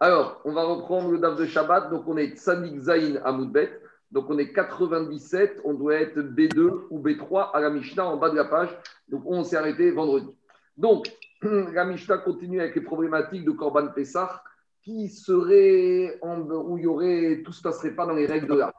Alors, on va reprendre le DAF de Shabbat. Donc, on est Tzadik Zain à Moudbet. Donc, on est 97. On doit être B2 ou B3 à la Mishnah en bas de la page. Donc, on s'est arrêté vendredi. Donc, la Mishnah continue avec les problématiques de Korban Pessah qui serait où il y aurait, tout se passerait pas dans les règles de l'art.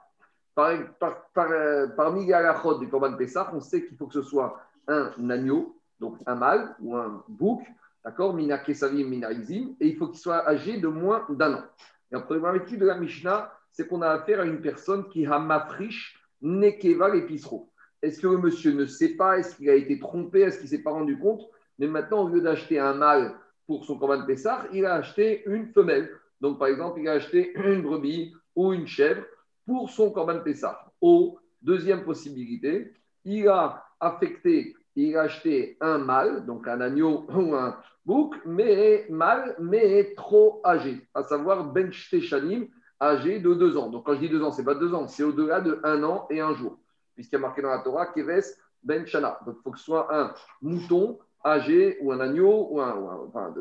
Euh, parmi les halachot du Korban Pessah, on sait qu'il faut que ce soit un agneau, donc un mâle ou un bouc, d'accord, mina kesavim, mina izim, et il faut qu'il soit âgé de moins d'un an. Et en problématique de la Mishnah, c'est qu'on a affaire à une personne qui a mafrish nekeva l'épicereau. Est-ce que le monsieur ne sait pas? Est-ce qu'il a été trompé? Est-ce qu'il ne s'est pas rendu compte? Mais maintenant, au lieu d'acheter un mâle pour son Korban Pessah, il a acheté une femelle. Donc, par exemple, il a acheté une brebis ou une chèvre pour son Korban Pessah. Ou, deuxième possibilité, il a affecté, il a acheté un mâle, donc un agneau ou un bouc, mais mâle, mais trop âgé, à savoir Ben Shanim, âgé de deux ans. Donc, quand je dis deux ans, ce n'est pas deux ans, c'est au-delà de un an et un jour, puisqu'il y a marqué dans la Torah Keves Ben Shana. Donc, il faut que ce soit un mouton âgé ou un agneau ou un, ou enfin,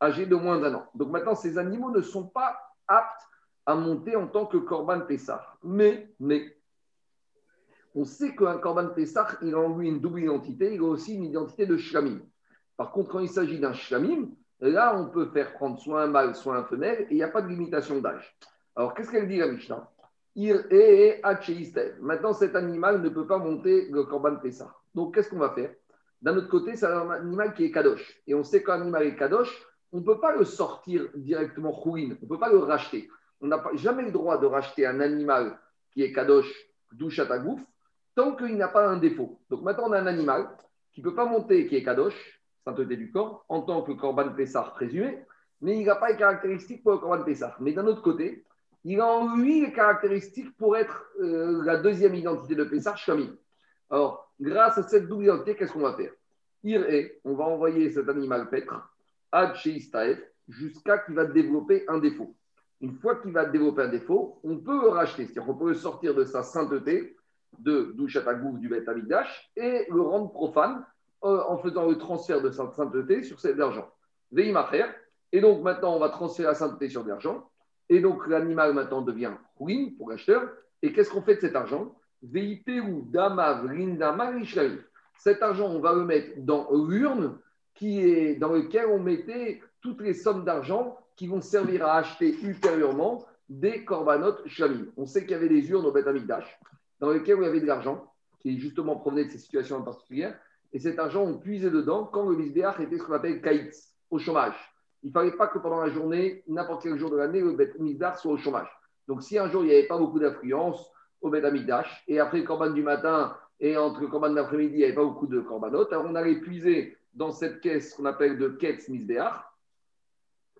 âgé de moins d'un an. Donc maintenant, ces animaux ne sont pas aptes à monter en tant que Corban Pessah. Mais, mais, on sait qu'un Corban Pessah, il a en lui une double identité, il a aussi une identité de Shlamim. Par contre, quand il s'agit d'un Shlamim, là, on peut faire prendre soit un mâle, soit un femelle, et il n'y a pas de limitation d'âge. Alors, qu'est-ce qu'elle dit, la Mishnah? Maintenant, cet animal ne peut pas monter le Corban Pessah. Donc, qu'est-ce qu'on va faire? D'un autre côté, c'est un animal qui est kadosh. Et on sait qu'un animal est kadosh, on ne peut pas le sortir directement rouine, on ne peut pas le racheter. On n'a jamais le droit de racheter un animal qui est kadosh, douchatagouf, tant qu'il n'a pas un défaut. Donc maintenant, on a un animal qui ne peut pas monter, qui est kadosh, sainteté du corps, en tant que korban pessar présumé, mais il n'a pas les caractéristiques pour le korban pessar. Mais d'un autre côté, il a en lui les caractéristiques pour être euh, la deuxième identité de pessar, shami. Alors, grâce à cette double identité, qu'est-ce qu'on va faire? Ir on va envoyer cet animal paître ad jusqu'à qu'il va développer un défaut. Une fois qu'il va développer un défaut, on peut le racheter, c'est-à-dire qu'on peut le sortir de sa sainteté, de Douchatagouf du Beth Amidash, et le rendre profane euh, en faisant le transfert de sa sainteté sur cet argent. faire. Et donc maintenant, on va transférer la sainteté sur de l'argent. Et donc l'animal maintenant devient ruine pour l'acheteur. Et qu'est-ce qu'on fait de cet argent? Cet argent, on va le mettre dans l'urne qui est dans lequel on mettait toutes les sommes d'argent qui vont servir à acheter ultérieurement des corbanotes shamim. On sait qu'il y avait des urnes au Beth Amikdash dans lesquelles il y avait de l'argent qui justement provenait de ces situations en particulier. Et cet argent, on puisait dedans quand le Misbéach était ce qu'on appelle kaïtz, au chômage. Il ne fallait pas que pendant la journée, n'importe quel jour de l'année, le Beth soit au chômage. Donc si un jour il n'y avait pas beaucoup d'affluence, au Bet Et après le corban du matin et entre le corban d'après-midi, il n'y avait pas beaucoup de corbanotes. Alors on allait puiser dans cette caisse qu'on appelle de Ketz Misbeach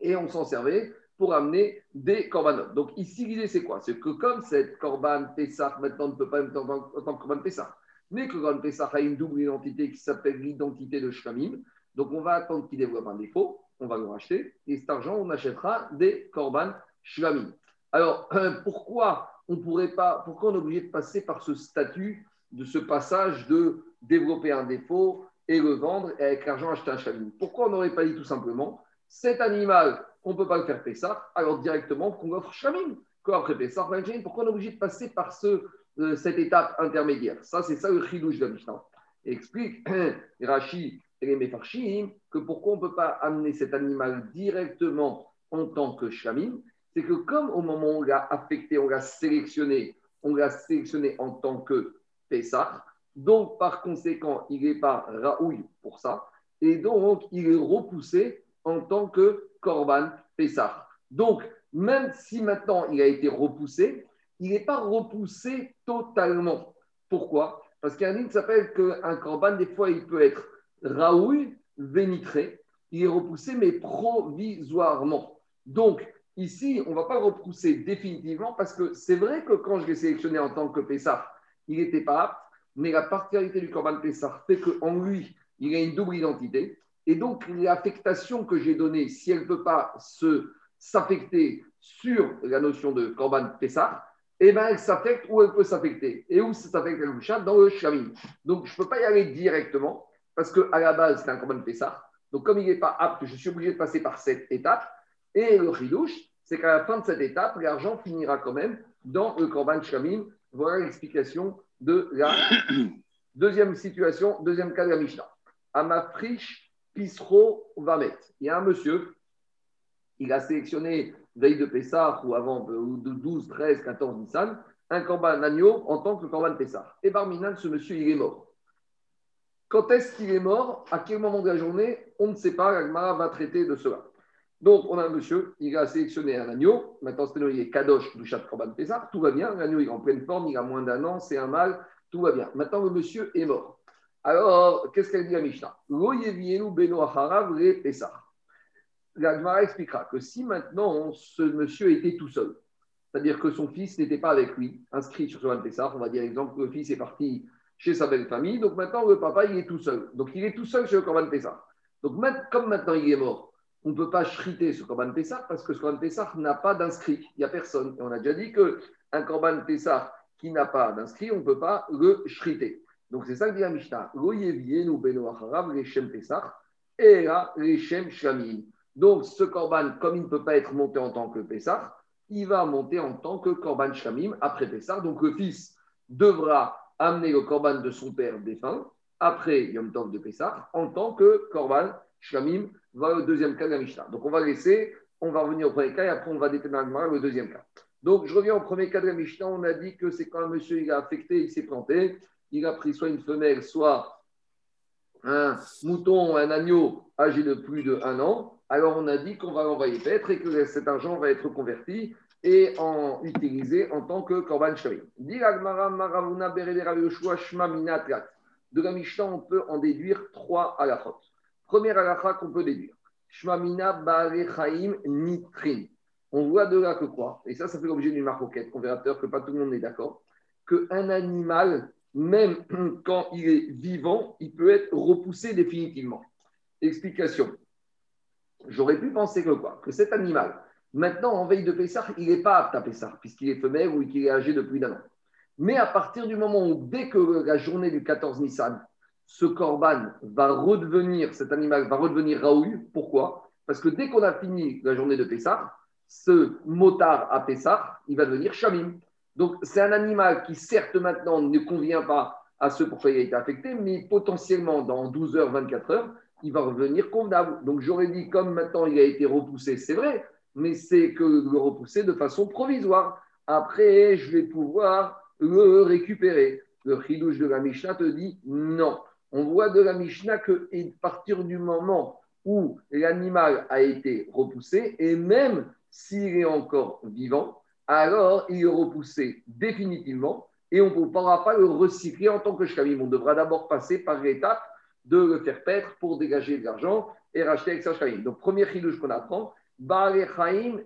et on s'en servait pour amener des corbanotes. Donc ici, l'idée, c'est quoi? C'est que comme cette corban Pessah maintenant ne peut pas être en tant que corban Pessah, mais que corban Pessah a une double identité qui s'appelle l'identité de Shkamim, donc on va attendre qu'il développe un défaut, on va le racheter, et cet argent, on achètera des corban Shkamim. Alors, pourquoi on pourrait pas, pourquoi on est obligé de passer par ce statut, de ce passage de développer un défaut et le vendre et avec l'argent acheter un chameau Pourquoi on n'aurait pas dit tout simplement, cet animal, on ne peut pas le faire Pessah, alors directement qu'on offre Chamim Après Pessah, pourquoi on est obligé de passer par ce, euh, cette étape intermédiaire? Ça, c'est ça le chidouche de. Explique Rashi et les que pourquoi on ne peut pas amener cet animal directement en tant que Shamim? C'est que comme au moment où on l'a affecté, on l'a sélectionné, on l'a sélectionné en tant que Pessah, donc par conséquent, il n'est pas Raoui pour ça, et donc il est repoussé en tant que Korban Pessah. Donc, même si maintenant il a été repoussé, il n'est pas repoussé totalement. Pourquoi? Parce qu'il y a un ligne qui s'appelle qu'un Korban, des fois, il peut être Raoui, vénitré, il est repoussé, mais provisoirement. Donc, Ici, on ne va pas repousser définitivement parce que c'est vrai que quand je l'ai sélectionné en tant que Pessah, il n'était pas apte, mais la particularité du Corban Pessah fait qu'en lui, il a une double identité. Et donc, l'affectation que j'ai donnée, si elle ne peut pas s'affecter sur la notion de Corban Pessah, eh bien, elle s'affecte où elle peut s'affecter. Et où s'affecte le chat Dans le Shamim. Donc, je ne peux pas y aller directement parce qu'à la base, c'est un Corban Pessah. Donc, comme il n'est pas apte, je suis obligé de passer par cette étape. Et le chidouche, c'est qu'à la fin de cette étape, l'argent finira quand même dans le Korban Shamim. Voilà l'explication de la deuxième situation, deuxième cas de la Mishnah. Amafrish Pisro Vamet. Il y a un monsieur, il a sélectionné veille de Pessah ou avant de 12, 13, 14 Nissan, un Korban agneau en tant que Korban Pessah. Et Barminan, ce monsieur, il est mort. Quand est-ce qu'il est mort? À quel moment de la journée? On ne sait pas. L'Agmara va traiter de cela. Donc, on a un monsieur, il a sélectionné un agneau. Maintenant, c'est il est Kadosh du chat Korban Pessah. Tout va bien. L'agneau, il est en pleine forme. Il a moins d'un an. C'est un mâle. Tout va bien. Maintenant, le monsieur est mort. Alors, qu'est-ce qu'elle dit à Mishnah? L'Agmara expliquera que si maintenant ce monsieur était tout seul, c'est-à-dire que son fils n'était pas avec lui, inscrit sur Korban Pessah, on va dire exemple que le fils est parti chez sa belle famille. Donc maintenant, le papa, il est tout seul. Donc il est tout seul chez le Corban Pessah. Donc comme maintenant il est mort, on ne peut pas chriter ce Corban Pessah parce que ce Corban Pessah n'a pas d'inscrit. Il n'y a personne. Et on a déjà dit qu'un Corban Pessah qui n'a pas d'inscrit, on ne peut pas le chriter. Donc c'est ça que dit la Mishnah. Donc ce Corban, comme il ne peut pas être monté en tant que Pessah, il va monter en tant que Corban Shamim après Pessah. Donc le fils devra amener le korban de son père défunt après Yom Tov de Pessah en tant que korban Shlamim, va le deuxième cas de la Mishnah. Donc on va laisser, on va revenir au premier cas et après on va déterminer le deuxième cas. Donc je reviens au premier cas de la Mishnah. On a dit que c'est quand un monsieur il a affecté, il s'est planté, il a pris soit une femelle, soit un mouton, un agneau âgé de plus de un an. Alors on a dit qu'on va l'envoyer paître et que cet argent va être converti et en utiliser en tant que korban shavim. De la Mishnah, on peut en déduire trois halachot. Première halakha qu'on peut déduire. Shmamina chaim nitrin. On voit de là que quoi Et ça, ça fait l'objet d'une marcoquette. On verra que pas tout le monde est d'accord. Qu'un animal, même quand il est vivant, il peut être repoussé définitivement. Explication. J'aurais pu penser que quoi Que cet animal, Maintenant, en veille de Pessah, il n'est pas apte à Pessah, puisqu'il est femelle ou qu'il est âgé de plus d'un an. Mais à partir du moment où, dès que la journée du 14 Nissan, ce corban va redevenir, cet animal va redevenir Raoul, pourquoi? Parce que dès qu'on a fini la journée de Pessah, ce motard à Pessah, il va devenir Shamim. Donc, c'est un animal qui, certes, maintenant ne convient pas à ce pourquoi il a été affecté, mais potentiellement, dans 12 heures, 24 heures, il va revenir convenable. Donc, j'aurais dit, comme maintenant il a été repoussé, c'est vrai, mais c'est que le repousser de façon provisoire. Après, je vais pouvoir le récupérer. Le chidouche de la Mishnah te dit non. On voit de la Mishnah que à partir du moment où l'animal a été repoussé, et même s'il est encore vivant, alors il est repoussé définitivement et on ne pourra pas le recycler en tant que shkamim. On devra d'abord passer par l'étape de le faire paître pour dégager de l'argent et racheter avec sa shkamim. Donc, premier chidouche qu'on apprend,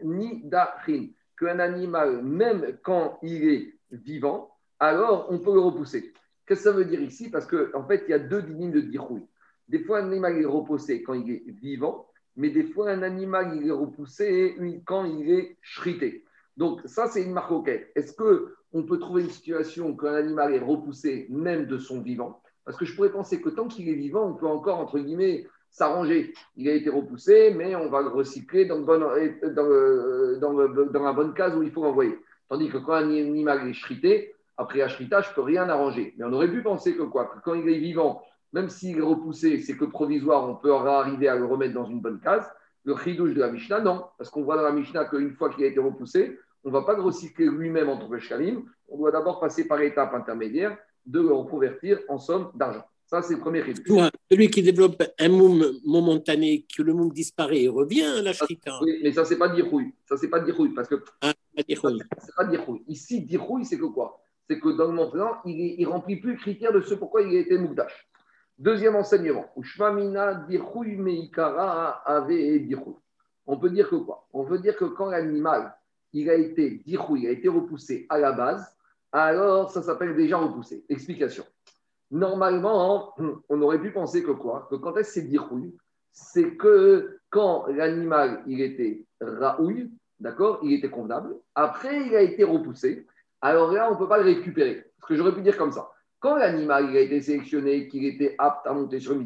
ni dachin, qu'un animal, même quand il est vivant, alors on peut le repousser. Qu'est-ce que ça veut dire ici? Parce qu'en en fait, il y a deux dynimes de dirouille. Des fois, un animal est repoussé quand il est vivant, mais des fois, un animal il est repoussé quand il est chrité. Donc, ça, c'est une marque Est-ce qu'on peut trouver une situation qu'un animal est repoussé même de son vivant? Parce que je pourrais penser que tant qu'il est vivant, on peut encore, entre guillemets, s'arranger. Il a été repoussé, mais on va le recycler dans, dans, dans, la bonne case où il faut l'envoyer. Tandis que quand un animal est chrité, après la chrita, je ne peux rien arranger. Mais on aurait pu penser que quoi? Que quand il est vivant, même s'il est repoussé, c'est que provisoire, on peut arriver à le remettre dans une bonne case. Le chidouche de la Mishnah, non. Parce qu'on voit dans la Mishnah qu'une fois qu'il a été repoussé, on ne va pas le recycler lui-même en tant que shalim. On doit d'abord passer par l'étape intermédiaire de le reconvertir en somme d'argent. Ça, c'est le premier risque. Celui qui développe un moum momentané, que le moum disparaît et revient à la shrita. Oui, mais ça, c'est pas dirouille. Ça, c'est pas dirouille. Parce que. Ah, c'est pas dirouille. Ici, dirouille, c'est que quoi? C'est que dans le plan, il ne remplit plus le critère de ce pourquoi il a été moukdash. Deuxième enseignement. Ushmamina dirouille meikara ave dirouille. On peut dire que quoi? On veut dire que quand l'animal, il a été il a été repoussé à la base, alors ça s'appelle déjà repoussé. Explication. Normalement, on aurait pu penser que quoi? Que quand est-ce c'est C'est que quand l'animal, il était raouille, d'accord Il était convenable. Après, il a été repoussé. Alors là, on ne peut pas le récupérer. Ce que j'aurais pu dire comme ça. Quand l'animal, a été sélectionné, qu'il était apte à monter sur le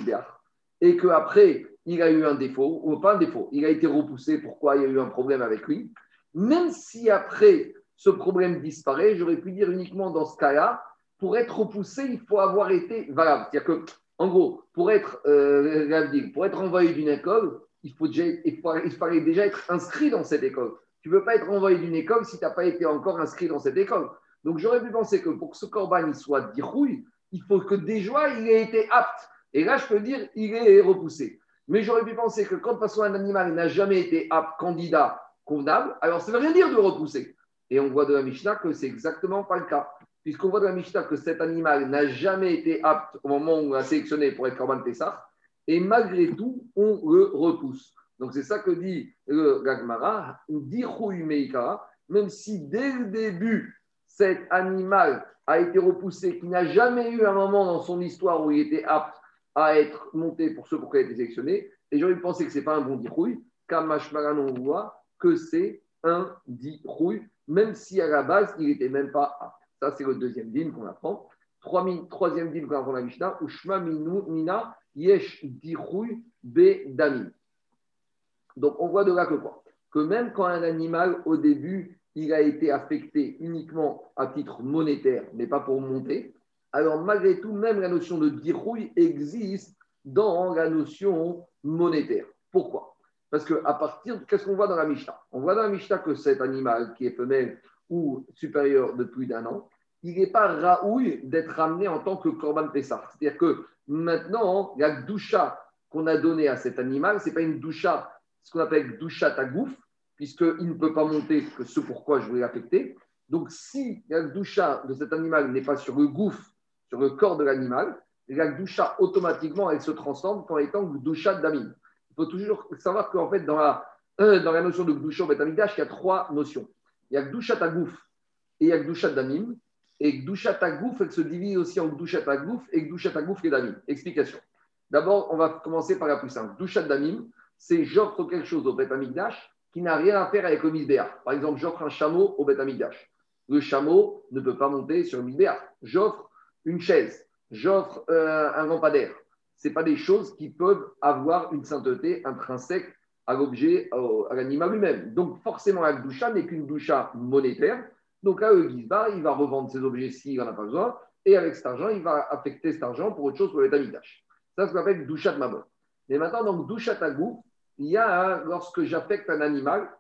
et qu'après, il a eu un défaut, ou pas un défaut, il a été repoussé, pourquoi il y a eu un problème avec lui? Même si après ce problème disparaît, j'aurais pu dire uniquement dans ce cas-là, pour être repoussé, il faut avoir été valable. C'est-à-dire que, en gros, pour être, euh, pour être envoyé d'une école, il, faut déjà, il, fallait déjà être inscrit dans cette école. Tu ne peux pas être envoyé d'une école si tu n'as pas été encore inscrit dans cette école. Donc j'aurais pu penser que pour que ce corban il soit dirouille, il faut que déjà il ait été apte. Et là, je peux dire, il est repoussé. Mais j'aurais pu penser que quand façon un animal n'a jamais été apte, candidat, alors ça ne veut rien dire de repousser. Et on voit de la Mishnah que c'est exactement pas le cas. Puisqu'on voit de la Mishnah que cet animal n'a jamais été apte au moment où on l'a sélectionné pour être Corban Pessah, et malgré tout, on le repousse. Donc c'est ça que dit le Gagmara, dit même si dès le début, cet animal a été repoussé, qui n'a jamais eu un moment dans son histoire où il était apte à être monté pour ce pour il a été sélectionné, et j'aurais pensé que ce n'est pas un bon dirouille, Kamashmaran, on voit que c'est un dirouille, même si à la base, il n'était même pas. Ça, c'est le deuxième din qu'on apprend. Troisième din qu'on apprend la Mishnah, Ushma Mina Yesh Dirouille Be Damin. Donc, on voit de là que quoi? Que même quand un animal, au début, il a été affecté uniquement à titre monétaire, mais pas pour monter, alors malgré tout, même la notion de dirouille existe dans la notion monétaire. Pourquoi? Parce qu'à partir, qu'est-ce qu'on voit dans la Mishnah? On voit dans la Mishnah que cet animal qui est femelle ou supérieur de plus d'un an, il n'est pas raouille d'être ramené en tant que Korban Pessah. C'est-à-dire que maintenant, la doucha qu'on a donnée à cet animal, ce n'est pas une doucha, ce qu'on appelle doucha tagouf, puisqu'il ne peut pas monter que ce pourquoi je voulais l'affecter. Donc, si la doucha de cet animal n'est pas sur le gouffre, sur le corps de l'animal, la doucha, automatiquement, elle se transforme en étant doucha d'amine. Il faut toujours savoir qu'en fait, dans la, euh, dans la notion de au il y a trois notions. Il y a doucha tagouf et il y a doucha d'amine. Et Gdushat Tagouf, elle se divise aussi en Gdushat Tagouf et Gdushat Tagouf et Damim. Explication. D'abord, on va commencer par la plus simple. Gdushat Damim, c'est j'offre quelque chose au Beth Amikdash qui n'a rien à faire avec le Misbéach. Par exemple, j'offre un chameau au Beth Amikdash. Le chameau ne peut pas monter sur le Misbéach. J'offre une chaise, j'offre euh, un lampadaire. Ce pas des choses qui peuvent avoir une sainteté intrinsèque à l'objet, à l'animal lui-même. Donc, forcément, la doucha n'est qu'une doucha monétaire donc là, le Gizbar, il va revendre ses objets s'il n'en a pas besoin, et avec cet argent, il va affecter cet argent pour autre chose pour les Tamidash. Ça, ce qu'on appelle Douchat Mamon. Mais maintenant, donc, Douchat Agou, il y a lorsque j'affecte un animal,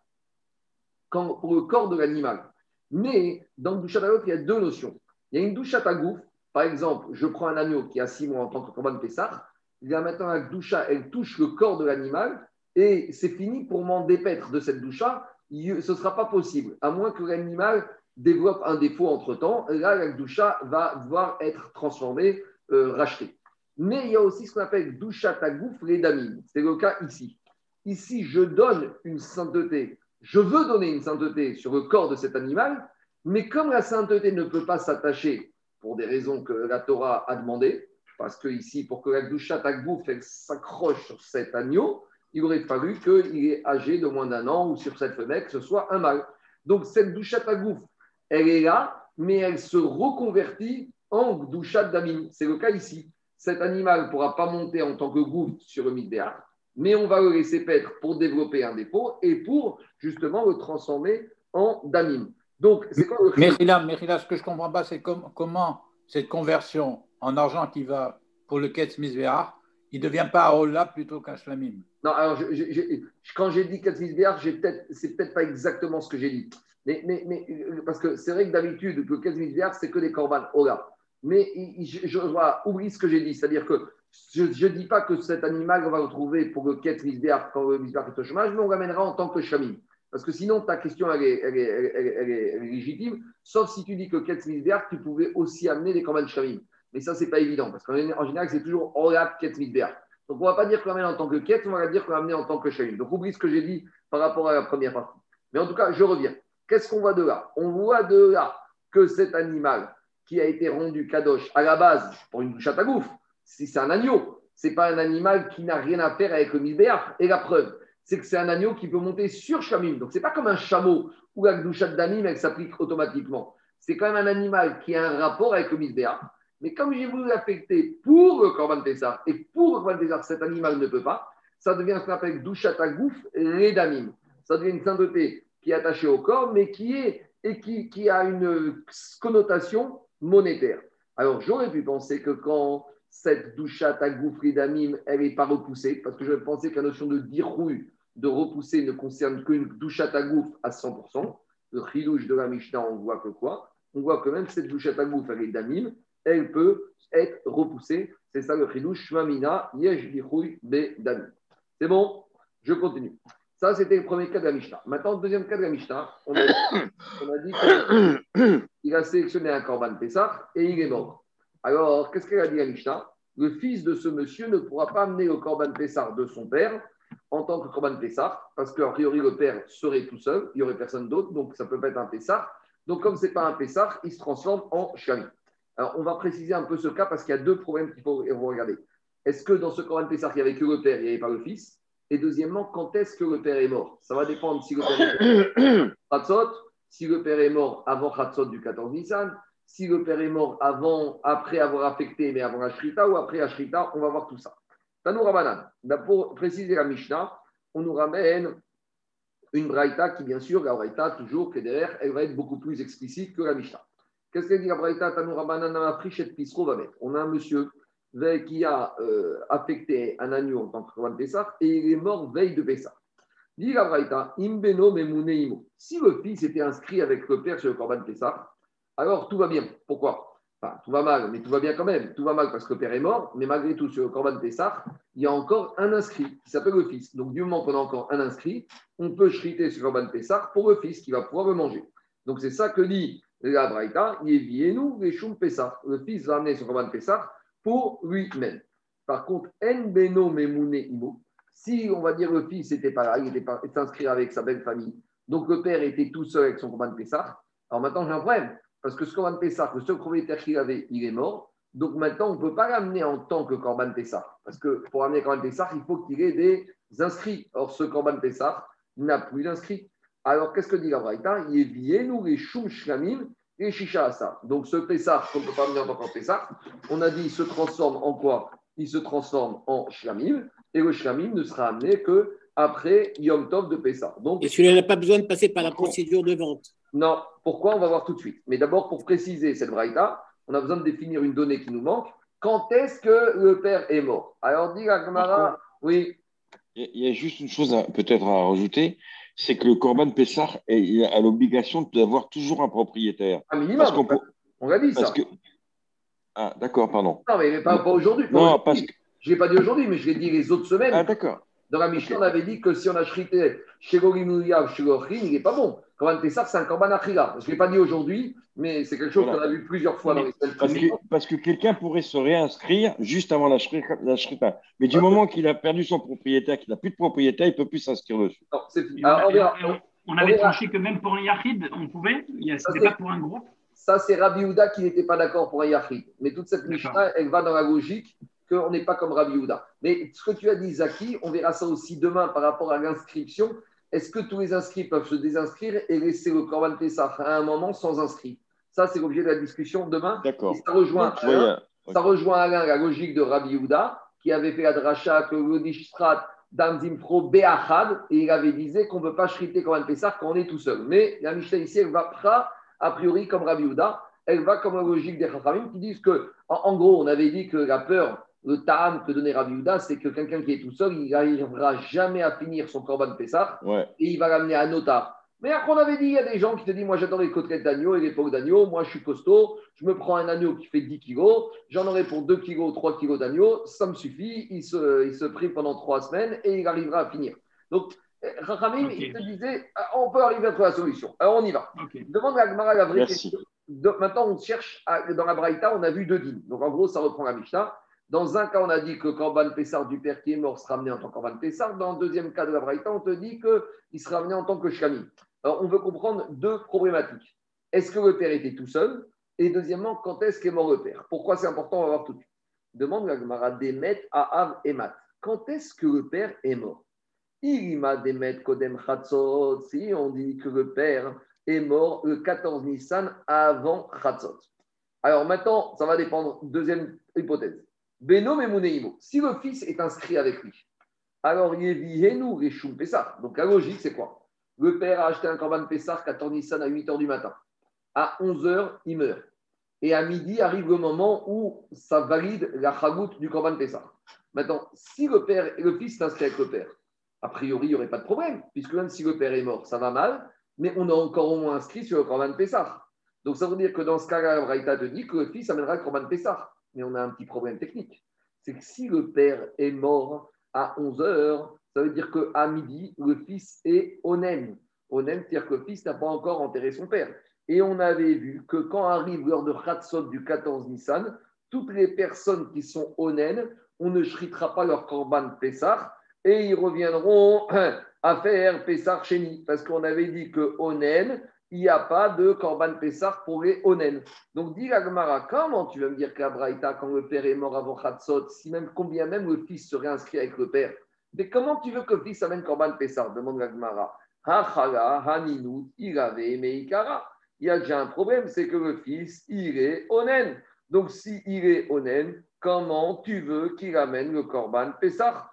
quand, pour le corps de l'animal. Mais dans Douchat Agou, il y a deux notions. Il y a une Douchat Agou, par exemple, je prends un agneau qui a six mois en tant que Corban Pessah, il y a maintenant la doucha, elle touche le corps de l'animal, et c'est fini pour m'en dépaître de cette doucha, ce ne sera pas possible, à moins que l'animal développe un défaut entre-temps, là, la doucha va devoir être transformée, euh, rachetée. Mais il y a aussi ce qu'on appelle doucha tagouf redamine. C'est le cas ici. Ici, je donne une sainteté. Je veux donner une sainteté sur le corps de cet animal, mais comme la sainteté ne peut pas s'attacher pour des raisons que la Torah a demandé, parce que ici, pour que la doucha tagouf s'accroche sur cet agneau, il aurait fallu qu'il est âgé de moins d'un an ou sur cette fenêtre, que ce soit un mâle. Donc, cette doucha tagouf elle est là, mais elle se reconvertit en Gdushat Damim. C'est le cas ici. Cet animal ne pourra pas monter en tant que goutte sur le Midbéach, mais on va le laisser paître pour développer un dépôt et pour justement le transformer en Damim. Donc, c'est quoi le Mérila, ce que je ne comprends pas, c'est comment cette conversion en argent qui va pour le Ketz Misbéach, il ne devient pas Aola plutôt qu'un Shlamim Non, alors quand j'ai dit Ketz Misbéach, c'est peut-être pas exactement ce que j'ai dit. Mais, parce que c'est vrai que d'habitude, le 15 milliards, c'est que des corbanes Ola. Mais je, je, oublie ce que j'ai dit. C'est-à-dire que je ne dis pas que cet animal, on va le trouver pour le 15 milliards quand le milliard est au chômage, mais on l'amènera en tant que chamine. Parce que sinon, ta question, elle est, légitime, sauf si tu dis que 15 milliards, tu pouvais aussi amener des corbanes chamine. Mais ça, ce n'est pas évident, parce qu'en général, c'est toujours Ola 15 milliards. Donc, on ne va pas dire qu'on l'amène en tant que quête, on va dire qu'on l'amène en tant que chamine. Donc, oublie ce que j'ai dit par rapport à la première partie. Mais en tout cas, je reviens. Qu'est-ce qu'on voit de là? On voit de là que cet animal qui a été rendu kadosh à la base pour une douche à gouffre, si c'est un agneau, c'est pas un animal qui n'a rien à faire avec le. Et la preuve, c'est que c'est un agneau qui peut monter sur chamim. Donc, ce n'est pas comme un chameau où la douche d'amim, elle s'applique automatiquement. C'est quand même un animal qui a un rapport avec le. Mais comme j'ai voulu l'affecter pour le Corban Pessar et pour le Corban Pessar, cet animal ne peut pas. ça devient ce qu'on appelle Douchatagouf Redamim. Ça devient une sainteté qui est attachée au corps, mais qui, est, et qui, a une connotation monétaire. Alors, j'aurais pu penser que quand cette Douchatagouf Redamim, elle n'est pas repoussée, parce que je pensais que la notion de dirouille, de repousser, ne concerne qu'une Douchatagouf à 100%. Le chilouche de la Mishnah, on voit que quoi? On voit que même cette Douchatagouf, elle est damim, elle peut être repoussée. C'est ça le chilouche, Shmamina, Yesh Be Damim. C'est bon? Je continue. Ça, c'était le premier cas de la Mishnah. Maintenant, le deuxième cas de la Mishnah, on a, dit qu'il a sélectionné un Corban Pessah et il est mort. Alors, qu'est-ce qu'elle a dit la Mishnah? Le fils de ce monsieur ne pourra pas amener le Corban Pessah de son père en tant que Corban Pessah, parce qu'a priori, le père serait tout seul, il n'y aurait personne d'autre, donc ça ne peut pas être un Pessah. Donc, comme ce n'est pas un Pessah, il se transforme en Shami. Alors, on va préciser un peu ce cas parce qu'il y a deux problèmes qu'il faut regarder. Est-ce que dans ce Corban Pessah, il n'y avait que le père, il n'y avait pas le fils? Et deuxièmement, quand est-ce que le père est mort? Ça va dépendre si le père est mort si le père est mort avant Khatsot du 14 Nissan, si le père est mort avant, après avoir affecté, mais avant Ashrita, ou après Ashrita, on va voir tout ça. Tanou Rabanan, pour préciser la Mishnah, on nous ramène une Braïta qui, bien sûr, la Braïta, toujours, que derrière, elle va être beaucoup plus explicite que la Mishnah. Qu'est-ce qu'elle dit la Braïta On a un monsieur qui a euh, affecté un agneau en tant que Korban Pessah et il est mort veille de Pessah. Dit la Braïta, Imbeno Si le fils était inscrit avec le père sur le Korban Pessah, alors tout va bien. Pourquoi? Enfin, tout va mal, mais tout va bien quand même. Tout va mal parce que le père est mort, mais malgré tout, sur le Korban Pessah, il y a encore un inscrit qui s'appelle le fils. Donc, du moment qu'on a encore un inscrit, on peut chriter sur le Korban Pessah pour le fils qui va pouvoir le manger. Donc, c'est ça que dit la Braïta, nous les Shum Pessah. Le fils va amener sur le Korban Pessah pour lui-même. Par contre, En Beno Memune Imo, si on va dire le fils n'était pas là, il était, inscrit avec sa belle famille, donc le père était tout seul avec son Corban Pessah, alors maintenant j'ai un problème, parce que ce Corban Pessah, le seul propriétaire qu'il avait, il est mort, donc maintenant on ne peut pas l'amener en tant que Corban Pessah, parce que pour amener Corban Pessah, il faut qu'il ait des inscrits. Or ce Corban Pessah n'a plus d'inscrits. Alors qu'est-ce que dit la Braïta? Il est bien nous les Shlamim et Shisha Asa. Donc ce Pessah, qu'on ne peut pas amener en tant que Pessah, on a dit il se transforme en quoi? Il se transforme en Shlamim, et le Shlamim ne sera amené que après Yom Tov de Pessah. Donc, et celui-là n'a pas besoin de passer par la procédure de vente Non. Pourquoi? On va voir tout de suite. Mais d'abord, pour préciser cette braïta, on a besoin de définir une donnée qui nous manque. Quand est-ce que le père est mort? Alors, dit la oui. Il y a juste une chose peut-être à rajouter c'est que le Corban Pessah a l'obligation d'avoir toujours un propriétaire. Un minimum. On l'a dit ça. Ah, d'accord, pardon. Non, mais pas, aujourd'hui. Non, parce que. Je ne l'ai pas dit aujourd'hui, mais je l'ai dit les autres semaines. Ah, d'accord. Dans la Mishnah, on avait dit que si on a shrité chez Gorimouya chez il n'est pas bon. Corban Pessah, c'est un Corban Achila. Je ne l'ai pas dit aujourd'hui, mais c'est quelque chose qu'on a vu plusieurs fois dans les parce que, parce que quelqu'un pourrait se réinscrire juste avant la shrita. Mais du moment qu'il a perdu son propriétaire, qu'il n'a plus de propriétaire, il ne peut plus s'inscrire dessus. Non, c'est on, avait tranché que même pour un Yahid, on pouvait. Ce n'était pas pour un groupe. Ça, c'est Rabbi Houda qui n'était pas d'accord pour un Yahid. Mais toute cette Mishnah, elle va dans la logique qu'on n'est pas comme Rabbi Houda. Mais ce que tu as dit, Zaki, on verra ça aussi demain par rapport à l'inscription. Est-ce que tous les inscrits peuvent se désinscrire et laisser le Corban Pessah à un moment sans inscrit Ça, c'est l'objet de la discussion demain. D'accord. Ça rejoint, Alain, ça rejoint Alain la logique de Rabbi Houda, qui avait fait la dracha que l'Odishstrat d'Amzimfro Be'achad, et il avait dit qu'on ne peut pas shriter Corban Pessah quand on est tout seul. Mais la Mishnah ici, elle va pas a priori comme Rabbi Houda, elle va comme la logique des Chachamim qui disent que, en, gros, on avait dit que la peur le ta'am que donnait Rabbi Houda, c'est que quelqu'un qui est tout seul, il n'arrivera jamais à finir son korban Pessah et il va l'amener à Nota. Mais après, on avait dit, il y a des gens qui te disent, moi j'adore les côtelettes d'agneau et les peaux d'agneau, moi je suis costaud, je me prends un agneau qui fait 10 kilos, j'en aurai pour 2 kilos, 3 kilos d'agneau, ça me suffit, il se, il se prive pendant 3 semaines et il arrivera à finir. Donc, Rachamim, il te disait, ah, on peut arriver à trouver la solution. Alors on y va. Demande à Agmara la vraie question. maintenant, on cherche, dans la Braïta, on a vu deux dîmes. Donc en gros, ça reprend la Mishnah. Dans un cas, on a dit que Corban Pessar du père qui est mort sera amené en tant que Corban Pessar. Dans le deuxième cas de la Braïta, on te dit qu'il sera amené en tant que Shami. Alors, on veut comprendre deux problématiques. Est-ce que le père était tout seul? Et deuxièmement, quand est-ce qu'est mort le père? Pourquoi c'est important On va voir tout de suite. Demande la Gemara Demet à Av et Mat. Quand est-ce que le père est mort? Irima Demet Kodem Chatzot. Si on dit que le père est mort le 14 Nissan avant Chatzot. Alors maintenant, ça va dépendre. Deuxième hypothèse. Beno Si le fils est inscrit avec lui, alors Yevihenu Reshum Pessah. Donc la logique, c'est quoi? Le père a acheté un Corban Pessah 14 Nissan à 8 h du matin. À 11 h, il meurt. Et à midi arrive le moment où ça valide la chagout du Corban Pessah. Maintenant, si le père et le fils s'inscrivent avec le père, a priori, il n'y aurait pas de problème, puisque même si le père est mort, ça va mal, mais on a encore au moins inscrit sur le Corban Pessah. Donc ça veut dire que dans ce cas-là, Braïta te dit que le fils amènera le Corban Pessah. Mais on a un petit problème technique. C'est que si le père est mort à 11 heures, ça veut dire qu'à midi, le fils est onen. Onen, c'est-à-dire que le fils n'a pas encore enterré son père. Et on avait vu que quand arrive l'heure de Khatsot du 14 Nissan, toutes les personnes qui sont onen, on ne chritera pas leur Corban Pessah et ils reviendront à faire Pessah Chéni. Parce qu'on avait dit que onen, il n'y a pas de Corban Pessah pour les Onen. Donc, dit Agmara, comment tu vas me dire qu'à Braïta, quand le père est mort avant Khatsot, si même combien même le fils serait inscrit avec le père? Mais comment tu veux que le fils amène Corban Pessah demande Agmara. Hachala, Haninut, Irave, Meikara. Il y a déjà un problème, c'est que le fils, il est Onen. Donc, si il est Onen, comment tu veux qu'il amène le Corban Pessah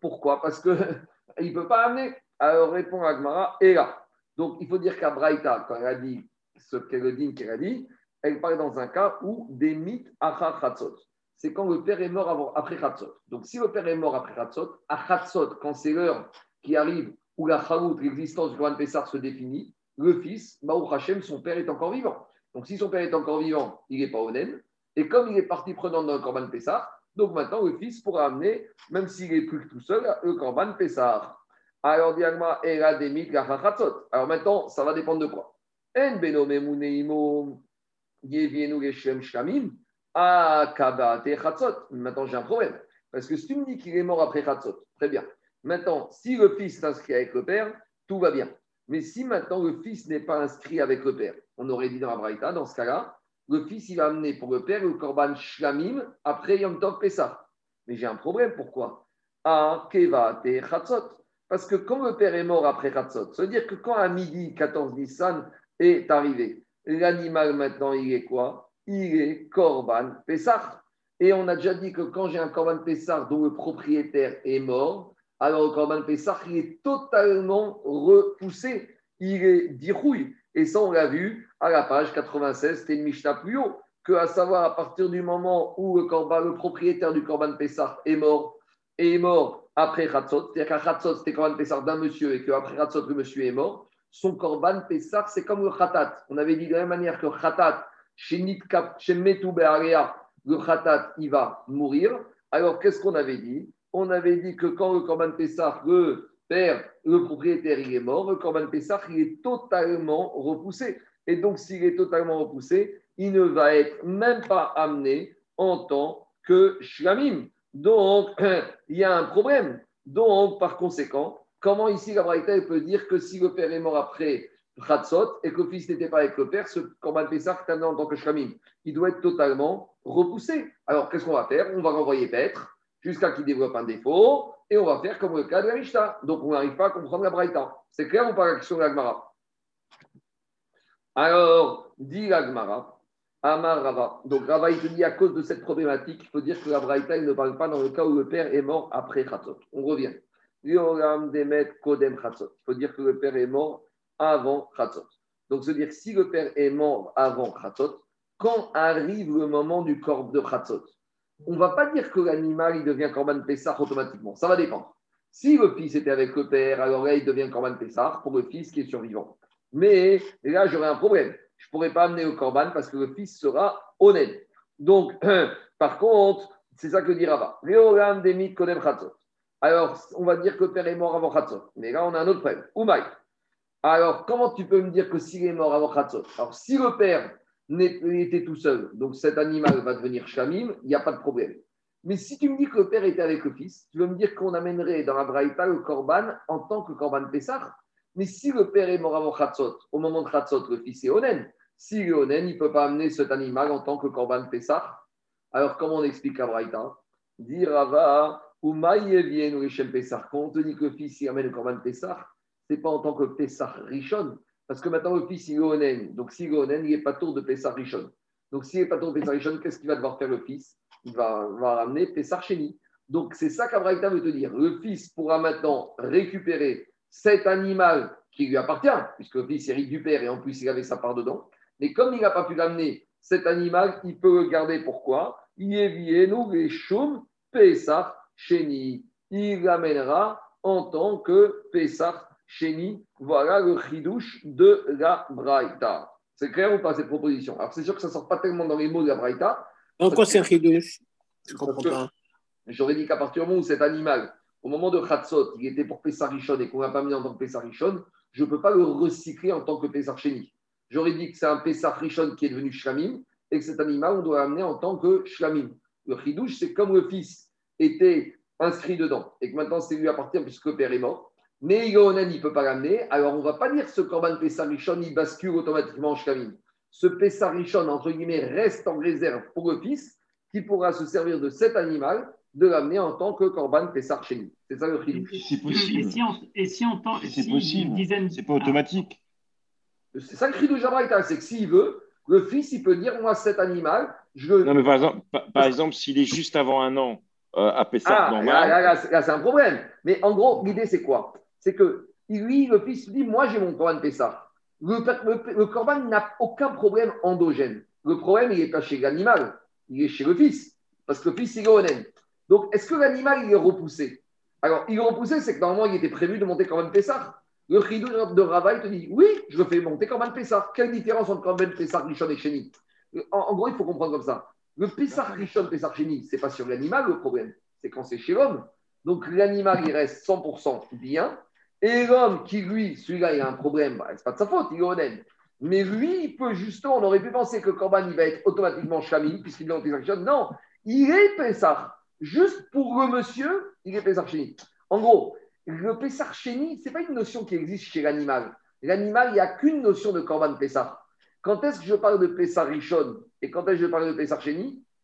Pourquoi? Parce qu'il ne peut pas amener. Alors, répond Agmara, et là. Donc, il faut dire qu'à Braïta, quand elle a dit ce qu'elle dit qu'elle a dit, elle parle dans un cas où des mythes achar chatzot. C'est quand le père est mort après chatzot. Donc, si le père est mort après chatzot, à chatzot, quand c'est l'heure qui arrive où la chalout, l'existence du Grand Pessar se définit, le fils, Baruch Hashem, son père est encore vivant. Donc, si son père est encore vivant, il n'est pas onen. Et comme il est partie prenante dans le Corban Pessar, donc maintenant le fils pourra amener, même s'il est plus tout seul, le Corban Pessar. Alors, Alors maintenant, ça va dépendre de quoi? Maintenant, j'ai un problème. Parce que si tu me dis qu'il est mort après chatzot, très bien. Maintenant, si le fils s'inscrit avec le père, tout va bien. Mais si maintenant le fils n'est pas inscrit avec le père, on aurait dit dans la dans ce cas-là, le fils, il va amener pour le père le korban shlamim après Yom Tov Pesach. Mais j'ai un problème, pourquoi? Ah, keva te chatzot. Parce que quand le père est mort après Khatsot, ça veut dire que quand à midi 14 Nissan est arrivé, l'animal maintenant, il est quoi? Il est Korban Pessah. Et on a déjà dit que quand j'ai un Korban Pessah dont le propriétaire est mort, alors le Korban Pessah, il est totalement repoussé. Il est dirouille. Et ça, on l'a vu à la page 96, c'était une Mishnah plus haut, que à savoir à partir du moment où le, le propriétaire du Korban Pessah est mort, et est mort après Khatsot, c'est-à-dire qu'à Khatsot, c'était Korban Pessar d'un monsieur et qu'après Khatsot, le monsieur est mort, son Korban Pessar, c'est comme le Khatat. On avait dit de la même manière que Khatat, chez Metou le Khatat, il va mourir. Alors, qu'est-ce qu'on avait dit? On avait dit que quand le Korban Pessar, le père, le propriétaire, il est mort, le Korban Pessar, il est totalement repoussé. Et donc, s'il est totalement repoussé, il ne va être même pas amené en tant que Shlamim. Donc, il y a un problème. Donc, par conséquent, comment ici la Braïta peut dire que si le père est mort après Khatsot et que le fils n'était pas avec le père, ce Korban Pessah, en tant que Shkamim, il doit être totalement repoussé. Alors, qu'est-ce qu'on va faire? On va renvoyer Petre jusqu'à qu'il développe un défaut et on va faire comme le cas de la Mishnah. Donc, on n'arrive pas à comprendre la Braïta. C'est clair ou pas la question de la Alors, dit la Amar Rava. Donc Rava, il te dit à cause de cette problématique, il faut dire que la Braïta, ne parle pas dans le cas où le père est mort après Khatzot. On revient. Kodem Il faut dire que le père est mort avant Khatzot. Donc, se dire si le père est mort avant Khatzot, quand arrive le moment du corps de Khatzot, on ne va pas dire que l'animal il devient Korban Pessah automatiquement. Ça va dépendre. Si le fils était avec le père, alors là, il devient Korban Pessah pour le fils qui est survivant. Mais là, j'aurais un problème je ne pourrai pas amener au Corban parce que le fils sera honnête. Donc, par contre, c'est ça que dit Rava. Alors, on va dire que le père est mort avant Khatzot. Mais là, on a un autre problème. Oumaï. Alors, comment tu peux me dire que s'il est mort avant Khatzot Alors, si le père était tout seul, donc cet animal va devenir Shamim, il n'y a pas de problème. Mais si tu me dis que le père était avec le fils, tu veux me dire qu'on amènerait dans la Braïta le Corban en tant que Corban Pessah? Mais si le père est mort avant Khatzot, au moment de Khatzot, le fils est Onen. Si est Onen, il ne peut pas amener cet animal en tant que Korban Pessah. Alors, comment on explique à Braïta? Dirava, ou Shem Pessah. Quand on te dit que le fils il amène le Korban Pessah, ce n'est pas en tant que Pessah Rishon. Parce que maintenant, le fils, il est Onen. Donc, s'il est Onen, il n'est pas tour de Pessah Rishon. Donc, s'il n'est pas tour de Pessah Rishon, qu'est-ce qu'il va devoir faire le fils? Il va, va ramener Pessah. Donc, c'est ça qu'Abraïta veut te dire. Le fils pourra maintenant récupérer cet animal qui lui appartient, puisque le fils hérite du père et en plus il avait sa part dedans. Mais comme il n'a pas pu l'amener, cet animal, il peut le garder. Pourquoi? Pesach Sheni. Il l'amènera en tant que Pesach Sheni. Voilà le chidouche de la Braïta. C'est clair ou pas cette proposition? Alors c'est sûr que ça ne sort pas tellement dans les mots de la Braïta. En quoi c'est un chidouche? Je comprends pas. J'aurais dit qu'à partir du moment où cet animal, au moment de Khatsot, il était pour Pessarichon et qu'on n'a pas mis en tant que Pessarichon, je ne peux pas le recycler en tant que Pessarcheni. J'aurais dit que c'est un Pessarichon qui est devenu Shlamim et que cet animal, on doit l'amener en tant que Shlamim. Le Chidouche, c'est comme le fils était inscrit dedans et que maintenant c'est lui appartient puisque le père est mort. Mais il ne peut pas l'amener. Alors on ne va pas dire ce Korban Pessarichon, il bascule automatiquement en Shlamim. Ce Pessarichon, entre guillemets, reste en réserve pour le fils qui pourra se servir de cet animal de l'amener en tant que Korban Pessar Sheni. C'est ça le Chidouche. C'est possible. Et si on, et si on tend, c'est possible. Dizaine... C'est pas automatique. C'est ça le Chidouche Jabraïta, c'est que s'il veut, le fils, il peut dire moi, cet animal, je Non, mais par exemple, par, exemple s'il est juste avant un an euh, à Pessar ah, normal. Là, là, c'est un problème. Mais en gros, l'idée, c'est quoi? C'est que lui, le fils dit moi, j'ai mon Korban Pessar. Le, le, le Korban n'a aucun problème endogène. Le problème, il n'est pas chez l'animal, il est chez le fils. Parce que le fils, il est honnête. Donc, est-ce que l'animal, il est repoussé? Alors, il est repoussé, c'est que normalement, il était prévu de monter Korban Pessah. Le chidou de Rava, te dit Oui, je fais monter Korban Pessah. Quelle différence entre Korban Pessah, Rishon et Chéni? En, gros, il faut comprendre comme ça. Le Pessah, Rishon, Pessah, Chéni, ce n'est pas sur l'animal le problème, c'est quand c'est chez l'homme. Donc, l'animal, il reste 100% bien. Et l'homme qui, lui, celui-là, il a un problème, bah, ce n'est pas de sa faute, il est honnête. Mais lui, il peut justement, on aurait pu penser que Korban, il va être automatiquement Shami, puisqu'il est en Pessah Non, il est Pessah. Juste pour le monsieur, il est Pessar En gros, le Pessar ce n'est pas une notion qui existe chez l'animal. L'animal, il n'y a qu'une notion de Korban Pessar. Quand est-ce que je parle de Pessar Richon et quand est-ce que je parle de Pessar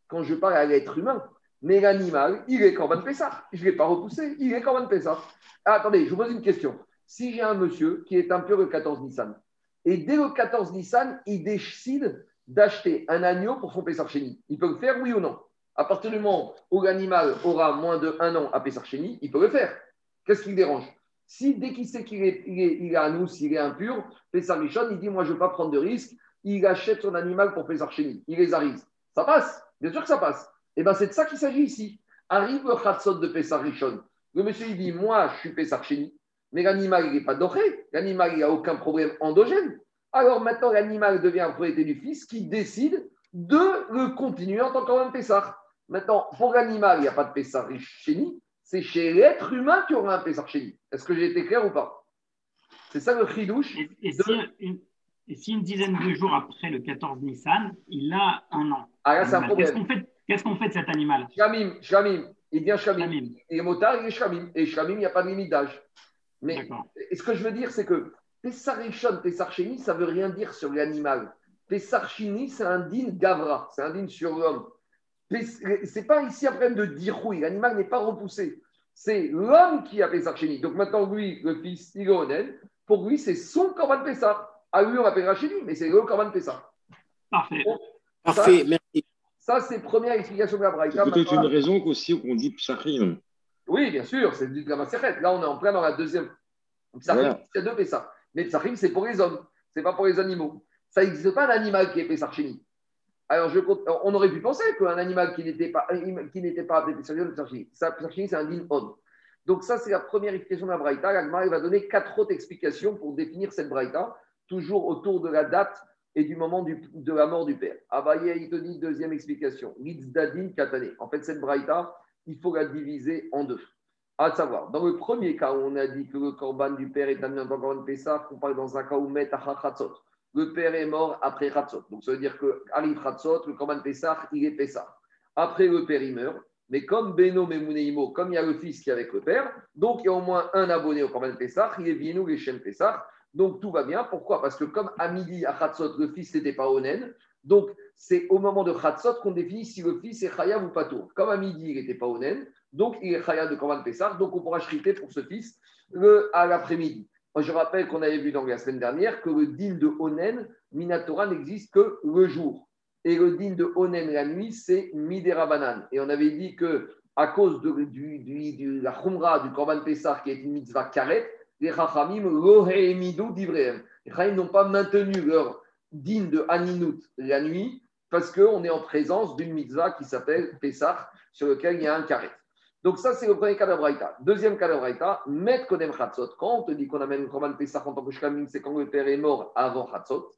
Quand je parle à l'être humain. Mais l'animal, il est Korban Pessar. Je ne l'ai pas repoussé, il est Korban Pessar. Ah, attendez, je vous pose une question. Si j'ai un monsieur qui est impur le 14 Nissan, et dès le 14 Nissan, il décide d'acheter un agneau pour son Pessar il peut le faire, oui ou non? À partir du moment où l'animal aura moins de un an à Pessarchéni, il peut le faire. Qu'est-ce qui le dérange? Si dès qu'il sait qu'il est, il est, il est à nous, s'il est impur, Pessarichon, il dit Moi, je ne veux pas prendre de risque, il achète son animal pour Pessarchéni, il les arise. Ça passe, bien sûr que ça passe. Et eh bien, c'est de ça qu'il s'agit ici. Arrive le Khatsot de Pessarichon. Le monsieur, il dit Moi, je suis Pessarchéni, mais l'animal, il n'est pas doré, l'animal, il n'a aucun problème endogène. Alors maintenant, l'animal devient propriété du fils qui décide de le continuer en tant qu'homme Pessar. Maintenant, pour l'animal, il n'y a pas de Pessar chéni. C'est chez l'être humain qu'il y aura un Pessar chéni. Est-ce que j'ai été clair ou pas? C'est ça le chidouche. Et, et, si une, dizaine de jours après le 14 Nissan, il a un an. Ah là, c'est un problème. Qu'est-ce qu'on fait, de cet animal? Shlamim, Shlamim. Il vient Shlamim. Est motard, il est Shlamim. Et Shlamim, il n'y a pas de limite d'âge. Mais ce que je veux dire, c'est que Pessar Rishon, Pessar Chéni, ça ne veut rien dire sur l'animal. Pessar Chéni, c'est un din Gavra, c'est un din sur l'homme c'est pas ici un problème de dirouille. L'animal n'est pas repoussé. C'est l'homme qui a Pessah Chéni. Donc maintenant, lui, le fils, il est Pour lui, c'est son Corban Pessah. À lui, on l'appellera Chéni, mais c'est le Corban Pessah. Parfait. Parfait, merci. Ça, c'est première explication de la Braïta. Peut-être une raison qu'aussi qu'on dit Psachim. Oui, bien sûr, c'est du Gamaseret. Là, on est en plein dans la deuxième. Psachim, c'est deux Pessah. Mais Psachim, c'est pour les hommes, c'est pas pour les animaux. Ça n'existe pas un animal qui est Pessah Chéni. Alors, on aurait pu penser qu'un animal qui n'était pas, qui n'était pas c'est un din on. Donc, ça, c'est la première explication de la Braïta. L'Agma va donner quatre autres explications pour définir cette Braïta, toujours autour de la date et du moment de la mort du père. Abaye, il te dit deuxième explication. Katane. En fait, cette Braïta, il faut la diviser en deux. À savoir, dans le premier cas où on a dit que le corban du père est amené en tant que on parle dans un cas où met le père est mort après Ratzot. Donc ça veut dire que arrive Ratzot, le Korban Pessah, il est Pessah. Après le père, il meurt. Mais comme Beno Memuneimo, comme il y a le fils qui est avec le père, donc il y a au moins un abonné au Korban Pessah, il est Viennou Geshem Pessah. Donc tout va bien. Pourquoi? Parce que comme à midi, à Ratzot, le fils n'était pas onen, donc c'est au moment de Ratzot qu'on définit si le fils est Chayav ou pas tout. Comme à midi, il n'était pas onen, donc il est Chayav de Korban Pessah, donc on pourra chriter pour ce fils à l'après-midi je rappelle qu'on avait vu dans la semaine dernière que le din de Onen, Minatora, n'existe que le jour. Et le din de Onen la nuit, c'est Midera. Et on avait dit que à cause de, du, du, la Khumra du Korban Pessah qui est une mitzvah karet, les Chachamim lo d'Ivrehem. Les Chachamim n'ont pas maintenu leur digne de Haninut la nuit parce qu'on est en présence d'une mitzvah qui s'appelle Pessah sur lequel il y a un karet. Donc ça, c'est le premier cas d'Abraïta. Deuxième cas d'Abraïta, Met Kodem Chatzot. Quand on te dit qu'on amène Korban Pessah en tant que Shkamim, c'est quand le père est mort avant Chatzot.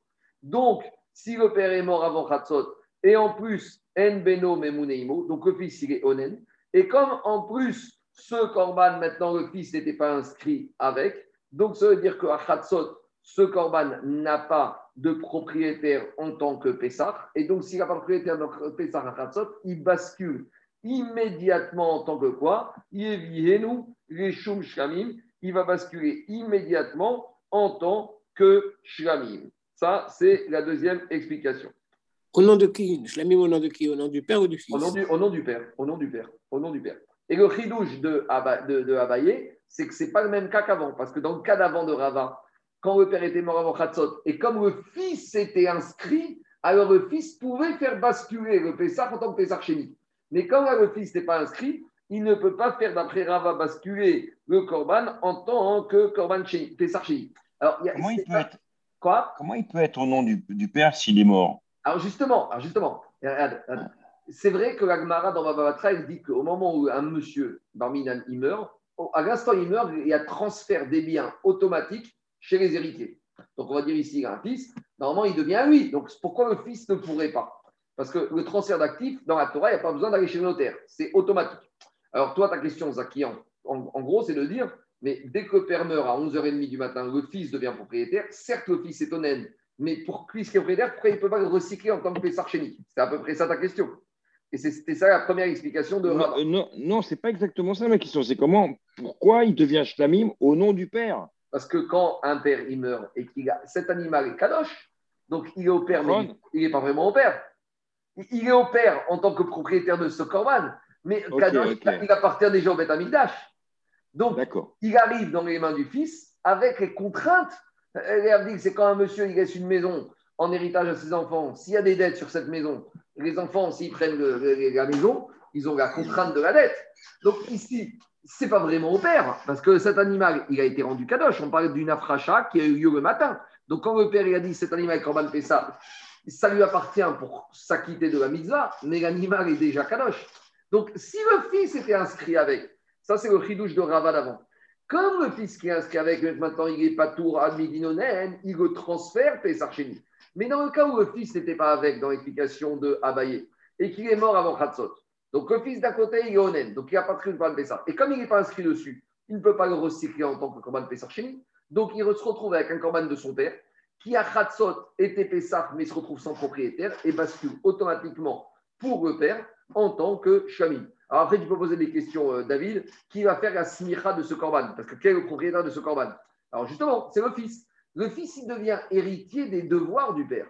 Donc, si le père est mort avant Chatzot, et en plus, En Beno Memuneimo, donc le fils, il est Onen, et comme en plus, ce Korban, maintenant, le fils n'était pas inscrit avec, donc ça veut dire qu'à Chatzot, ce Korban n'a pas de propriétaire en tant que Pessah, et donc s'il n'a pas de propriétaire de Pessah à Chatzot, il bascule immédiatement en tant que quoi? Shlamim, il va basculer immédiatement en tant que Shlamim. Ça, c'est la deuxième explication. Au nom de qui? Mis au nom de qui? Au nom du père ou du fils? Au nom du, au nom du Père, au nom du Père, au nom du Père. Et le chidouche de, de, de Abaye, c'est que ce n'est pas le même cas qu'avant, parce que dans le cas d'avant de Rava, quand le père était mort avant Khatzot, et comme le fils était inscrit, alors le fils pouvait faire basculer le Pessah en tant que Pessah chéni. Mais quand le fils n'est pas inscrit, il ne peut pas faire d'après Rava basculer le Korban en tant que Pessah chéni. Alors, il y a- Comment il peut pas- être, Quoi? comment il peut être au nom du, du père s'il est mort? Alors justement, alors justement, c'est vrai que la Gemara dans Baba Batra, elle dit qu'au moment où un monsieur, Barminan, il meurt, à l'instant où il meurt, il y a transfert des biens automatique chez les héritiers. Donc on va dire ici, il a un fils, normalement il devient à lui. Donc pourquoi le fils ne pourrait pas? Parce que le transfert d'actifs, dans la Torah, il n'y a pas besoin d'aller chez le notaire, c'est automatique. Alors toi, ta question, Zaki, en, en- en gros, c'est de dire, mais dès que le père meurt à 11h30 du matin, le fils devient propriétaire, certes le fils est honnête, mais pour lui, ce qui est propriétaire, pourquoi il ne peut pas le recycler en tant que Pessar chénique C'est à peu près ça ta question. Et c'était ça la première explication de Non, euh, non, non c'est pas exactement ça ma question. C'est comment, pourquoi il devient shlamim au nom du père? Parce que quand un père il meurt et qu'il a cet animal est kadosh, donc il est au père, mais il n'est pas vraiment au père. Il- est au père en tant que propriétaire de ce korban, mais Ok, kadosh, ok. il appartient déjà au Beth Amikdash. Donc il arrive dans les mains du fils avec les contraintes. Que c'est quand un monsieur il laisse une maison en héritage à ses enfants, s'il y a des dettes sur cette maison, les enfants, s'ils prennent le- le- la maison, ils ont la contrainte de la dette. Donc ici, c'est pas vraiment au père, parce que cet animal, il a été rendu kadosh. On parle d'une afracha qui a eu lieu le matin. Donc quand le père il a dit cet animal Korban fait ça, ça lui appartient pour s'acquitter de la mitzvah, mais l'animal est déjà kadosh. Donc si le fils était inscrit avec, ça c'est le chidouche de Rava d'avant. Comme le fils qui est inscrit avec, maintenant il est pas tour à Midinonen, il le transfère Pessar Chéni. Mais dans le cas où le fils n'était pas avec, dans l'explication de Abaye, et qu'il est mort avant Khatsot, donc le fils d'à côté, il est honnête, donc il n'a pas pris le Pessar. Et comme il n'est pas inscrit dessus, il ne peut pas le recycler en tant que Korban Pessar. Donc il se retrouve avec un Korban de son père, qui à Khatsot était Pessar, mais se retrouve sans propriétaire, et bascule automatiquement pour le père en tant que Shami. Alors après, tu peux poser des questions, euh, David, qui va faire la smicha de ce Korban? Parce que quel est le propriétaire de ce Korban? Alors justement, c'est le fils. Le fils, il devient héritier des devoirs du père.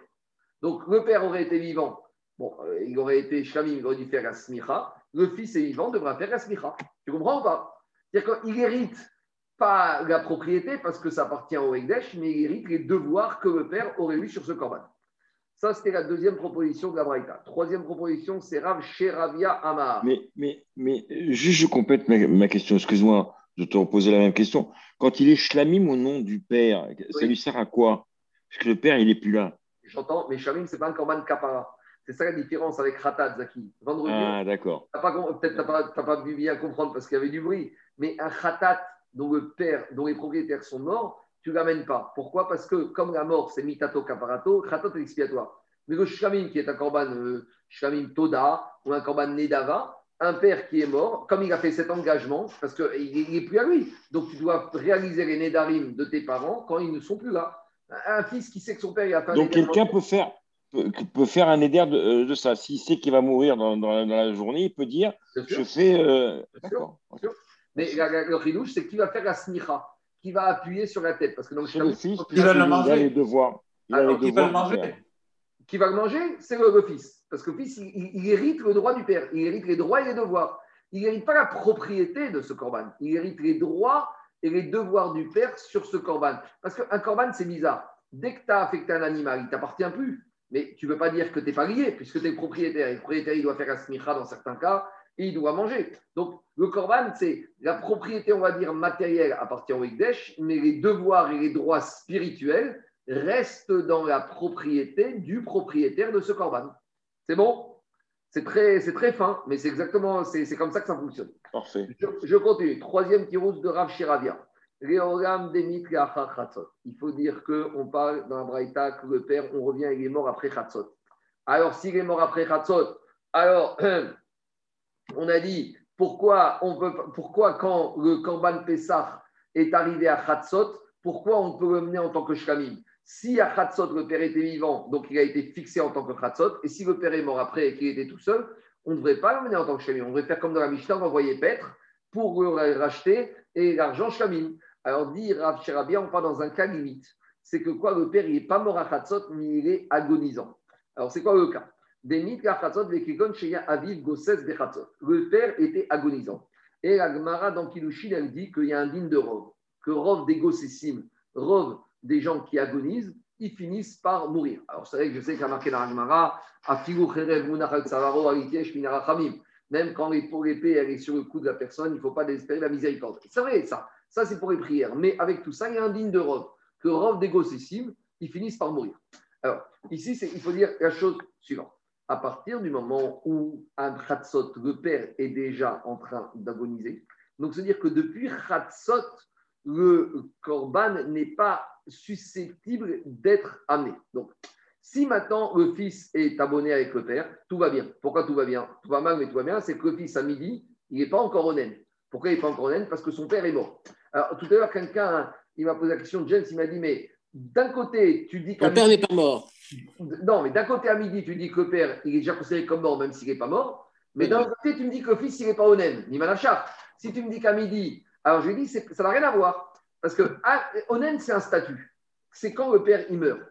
Donc le père aurait été vivant, bon, euh, il aurait été Shami, il aurait dû faire la smicha. Le fils est vivant, devra faire la smicha. Tu comprends ou pas? C'est-à-dire qu'il hérite pas la propriété parce que ça appartient au Ekdesh, mais il hérite les devoirs que le père aurait eu sur ce Korban. Ça, c'était la deuxième proposition de la Braïta. Troisième proposition, c'est Rav Sheravia Amar. Mais, mais, mais juste, je complète ma, ma question. Excuse-moi de te reposer la même question. Quand il est shlamim au nom du père, ça lui sert à quoi? Parce que le père, il n'est plus là. J'entends, mais Shamim, ce n'est pas un Korban Kapara. C'est ça la différence avec Khatat, Zaki. Vendredi, Ah, d'accord. peut-être tu n'as pas, pas bien comprendre parce qu'il y avait du bruit, mais un Khatat dont le père, dont les propriétaires sont morts, tu ne l'amènes pas. Pourquoi? Parce que comme la mort, c'est mitato kaparato, Khatat est expiatoire. Mais le Shamim, qui est un Korban euh, Toda ou un Korban Nedava, un père qui est mort, comme il a fait cet engagement, parce qu'il n'est plus à lui. Donc tu dois réaliser les Nedarim de tes parents quand ils ne sont plus là. Un fils qui sait que son père il a fait Donc, quelqu'un peut faire, peut, peut faire un éder de, euh, de ça. S'il sait qu'il va mourir dans, dans la, dans la journée, il peut dire. Je fais. euh, D'accord. Mais la- la- le chidouche, c'est qui va faire la smicha, qui va appuyer sur la tête. Parce que dans le fils, Qui va le il a manger les devoirs. Il a Alors, les qui va le manger qui va le manger, c'est le, le fils. Parce que le fils, il, il- il hérite le droit du père. Il hérite les droits et les devoirs. Il n'hérite pas la propriété de ce corban. Il hérite les droits et les devoirs du père sur ce corban. Parce qu'un corban, c'est bizarre. Dès que tu as affecté un animal, il ne t'appartient plus. Mais tu ne peux pas dire que tu n'es pas lié, puisque tu es le propriétaire. Et le propriétaire, il doit faire la smicha dans certains cas. Et il doit manger. Donc, le korban, c'est la propriété, on va dire, matérielle appartient au Hikdesh, mais les devoirs et les droits spirituels restent dans la propriété du propriétaire de ce korban. C'est bon? C'est très, très fin, mais c'est exactement, c'est, comme ça que ça fonctionne. Parfait. Je, je continue. Troisième tirouz de Rav Shiravia. Il faut dire qu'on parle dans la Braïta que le père, on revient, il est mort après Khatzot. Alors, s'il est mort après Khatzot, alors, on a dit, pourquoi, quand le Korban Pessah est arrivé à Khatzot, pourquoi on peut le mener en tant que Shkamim? Si à Khatzot, le père était vivant, donc il a été fixé en tant que Khatzot, et si le père est mort après et qu'il était tout seul, on ne devrait pas le mener en tant que Shkamim. On devrait faire comme dans la Mishnah, envoyer Petre pour le racheter et l'argent Shkamim. Alors, dit Rav Shirabia, on parle dans un cas limite. C'est que quoi, le père, il n'est pas mort à Khatzot, mais il est agonisant. Alors, c'est quoi le cas? Le père était agonisant. Et la Gemara dans Kilushin, elle dit qu'il y a un digne de Rov, que Rov des gossessimes, Rov des gens qui agonisent, ils finissent par mourir. Alors c'est vrai que je sais qu'il y a marqué dans la Gemara, même quand pour l'épée elle est sur le cou de la personne, il ne faut pas désespérer la miséricorde. C'est vrai ça, ça c'est pour les prières. Mais avec tout ça, il y a un digne de Rov, que Rov des ils finissent par mourir. Alors ici, il faut dire la chose suivante à partir du moment où un Khatsot, le père, est déjà en train d'agoniser. Donc, c'est-à-dire que depuis Khatsot, le Korban n'est pas susceptible d'être amené. Donc, si maintenant le fils est abonné avec le père, tout va bien. Pourquoi tout va bien? Tout va mal, mais tout va bien. C'est que le fils, à midi, il n'est pas encore au Pourquoi il n'est pas encore au Parce que son père est mort. Alors, tout à l'heure, quelqu'un, il m'a posé la question, James, il m'a dit, mais d'un côté, tu dis que. Ton père n'est pas mort. Non, mais d'un côté, à midi, tu dis que le père, il est déjà considéré comme mort, même s'il n'est pas mort. Mais d'un côté, tu me dis que le fils, il n'est pas onen, ni malachat. Si tu me dis qu'à midi, alors je lui dis, ça n'a rien à voir. Parce que onen, c'est un statut. C'est quand le père, il meurt.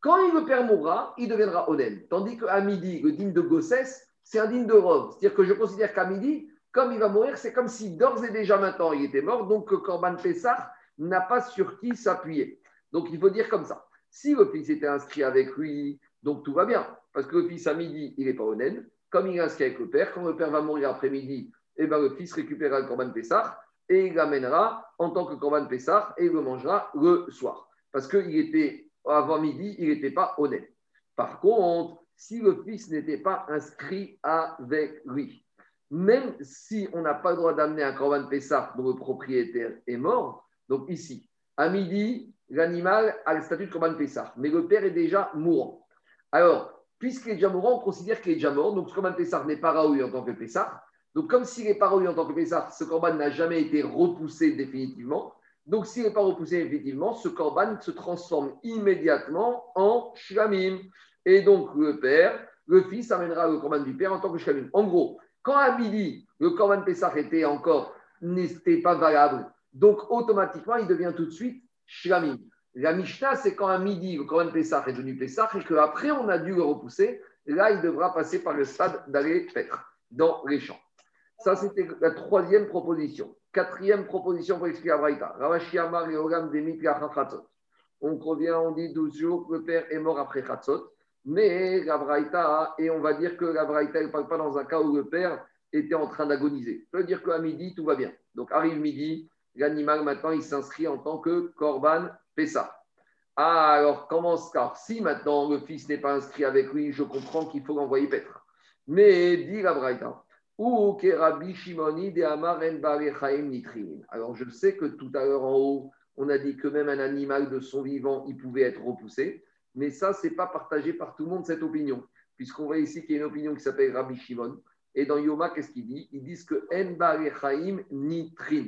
Quand le père mourra, il deviendra onen. Tandis qu'à midi, le digne de Gossès, c'est un digne de Rov. C'est-à-dire que je considère qu'à midi, comme il va mourir, c'est comme si d'ores et déjà maintenant il était mort, donc Corban Pessah n'a pas sur qui s'appuyer. Donc il faut dire comme ça. Si le fils était inscrit avec lui, donc tout va bien. Parce que le fils à midi, il n'est pas honnête. Comme il est inscrit avec le père, quand le père va mourir après-midi, eh ben, le fils récupérera le Corban Pessah et il l'amènera en tant que Corban Pessah et il le mangera le soir. Parce qu'il était, avant midi, il n'était pas honnête. Par contre, si le fils n'était pas inscrit avec lui, même si on n'a pas le droit d'amener un Corban Pessah dont le propriétaire est mort, donc ici, à midi, l'animal a le statut de Corban Pessah, mais le père est déjà mourant. Alors, puisqu'il est déjà mourant, on considère qu'il est déjà mort, donc ce Corban Pessah n'est pas raoui en tant que Pessah. Donc, comme s'il n'est pas raoui en tant que Pessah, ce Corban n'a jamais été repoussé définitivement. Donc, s'il n'est pas repoussé définitivement, ce Corban se transforme immédiatement en Shlamim. Et donc, le père, le fils amènera le Corban du père en tant que Shlamim. En gros, quand à midi, le Corban Pessah était encore, n'était pas valable, donc automatiquement, il devient tout de suite La Mishnah, c'est quand à midi, le Corban Pessah est devenu Pessah et qu'après, on a dû le repousser. Là, il devra passer par le stade d'aller faire dans les champs. Ça, c'était la troisième proposition. Quatrième proposition pour expliquer à Braïta. On revient, on dit 12 jours le père est mort après Khatzot. Mais la Braïta, et on va dire que la Braïta ne parle pas dans un cas où le père était en train d'agoniser. Ça veut dire qu'à midi, tout va bien. Donc arrive midi, l'animal maintenant il s'inscrit en tant que Korban Pessa. Ah, alors comment ça Si maintenant le fils n'est pas inscrit avec lui, je comprends qu'il faut l'envoyer paître. Mais dit la Braïta, ou Kerabi Shimoni de Amar Nitrin. Alors je sais que tout à l'heure en haut, on a dit que même un animal de son vivant, il pouvait être repoussé. Mais ça, ce n'est pas partagé par tout le monde, cette opinion. Puisqu'on voit ici qu'il y a une opinion qui s'appelle Rabbi Shimon. Et dans Yoma, qu'est-ce qu'il dit? Ils disent que Nitrin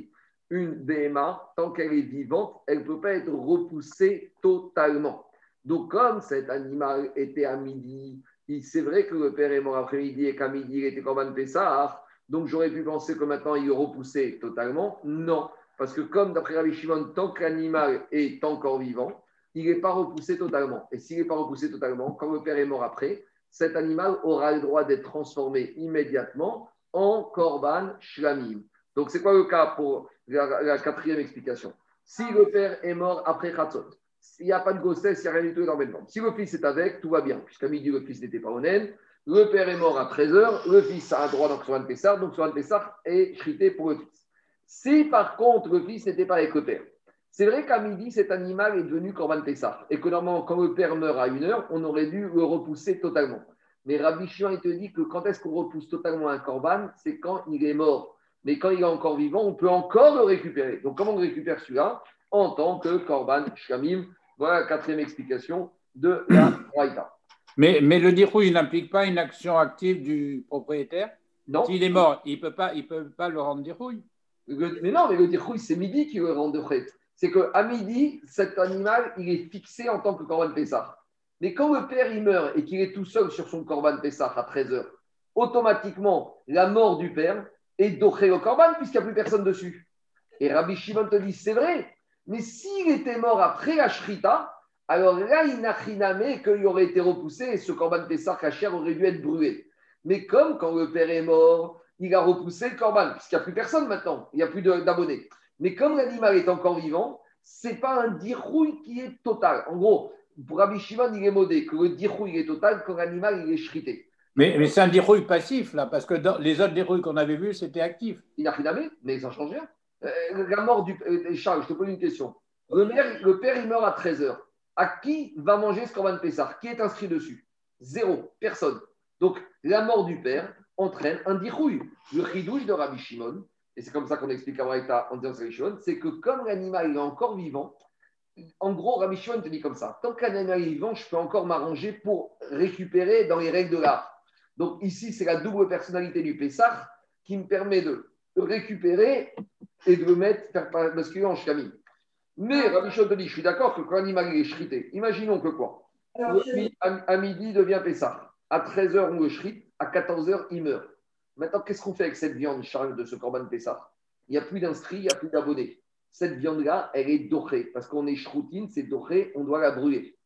une BMA, tant qu'elle est vivante, elle ne peut pas être repoussée totalement. Donc, comme cet animal était à midi, c'est vrai que le père est mort après-midi et qu'à midi, il était comme un Pessah. Donc, j'aurais pu penser que maintenant, il est repoussé totalement. Non, parce que comme d'après Rabbi Shimon, tant que l'animal est encore vivant, il n'est pas repoussé totalement. Et s'il n'est pas repoussé totalement, quand le père est mort après, cet animal aura le droit d'être transformé immédiatement en korban shlamim. Donc, c'est quoi le cas pour la, quatrième explication? Si le père est mort après Khatzot, il n'y a pas de grossesse, il n'y a rien du tout énormément. Si le fils est avec, tout va bien, puisqu'à midi, le fils n'était pas honnête. Le père est mort à 13h, le fils a un droit dans Korban Pessah, donc Korban Pessah est chrité pour le fils. Si par contre le fils n'était pas avec le père, c'est vrai qu'à midi, cet animal est devenu Korban Pessah et que normalement, quand le père meurt à une heure, on aurait dû le repousser totalement. Mais Rabbi Shimon, il te dit que quand est-ce qu'on repousse totalement un Korban? C'est quand il est mort. Mais quand il est encore vivant, on peut encore le récupérer. Donc comment on récupère celui-là En tant que Korban Shamim. Voilà la quatrième explication de la Braïta. Mais, mais le dirouille n'implique pas une action active du propriétaire Non. S'il est mort, il ne peut, pas- il peut pas le rendre dirouille. Le- mais non, mais le dirhouille, c'est midi qui le rend de prêtre. C'est qu'à midi, cet animal, il est fixé en tant que Corban Pessah. Mais quand le père il meurt et qu'il est tout seul sur son Corban Pessah à 13h, automatiquement, la mort du père est doché au Corban puisqu'il n'y a plus personne dessus. Et Rabbi Shimon te dit, c'est vrai, mais s'il était mort après la Shrita, alors là, il n'a chinamé qu'il aurait été repoussé et ce Corban Pessah Kacher aurait dû être brûlé. Mais comme quand le père est mort, il a repoussé le Corban, puisqu'il n'y a plus personne maintenant, il n'y a plus d'abonnés. Mais comme l'animal est encore vivant, ce n'est pas un dirouille qui est total. En gros, pour Rabbi Shimon, il est modé que le dirouille est total quand l'animal est shrité. Mais, c'est un dirouille passif, là, parce que les autres dirouilles qu'on avait vus, c'était actif. Il n'a rien mais ça change rien. Euh, la mort du. euh, Charles, je te pose une question. Le, père, il meurt à 13h. À qui va manger ce Corban Pessar Qui est inscrit dessus? Zéro. Personne. Donc, la mort du père entraîne un dirouille. Le chidouche de Rabbi Shimon, et c'est comme ça qu'on explique à Braïta en disant c'est Rabbi Shimon, c'est que comme l'animal est encore vivant, en gros, Rabbi Shimon te dit comme ça tant qu'un animal est vivant, je peux encore m'arranger pour récupérer dans les règles de l'art. Donc, ici, c'est la double personnalité du Pessah qui me permet de récupérer et de le mettre, faire basculer en shkamim. Mais Rabbi Shimon te dit, je suis d'accord que quand l'animal est shrité, imaginons que quoi à, à midi, il devient Pessah. À 13h, on le shrite. À 14h, il meurt. Maintenant, qu'est-ce qu'on fait avec cette viande, Charles, de ce Corban Pessah? Il n'y a plus d'inscrits, il n'y a plus d'abonnés. Cette viande-là, elle est dorée. Parce qu'on est shroutine, c'est doré, on doit la brûler.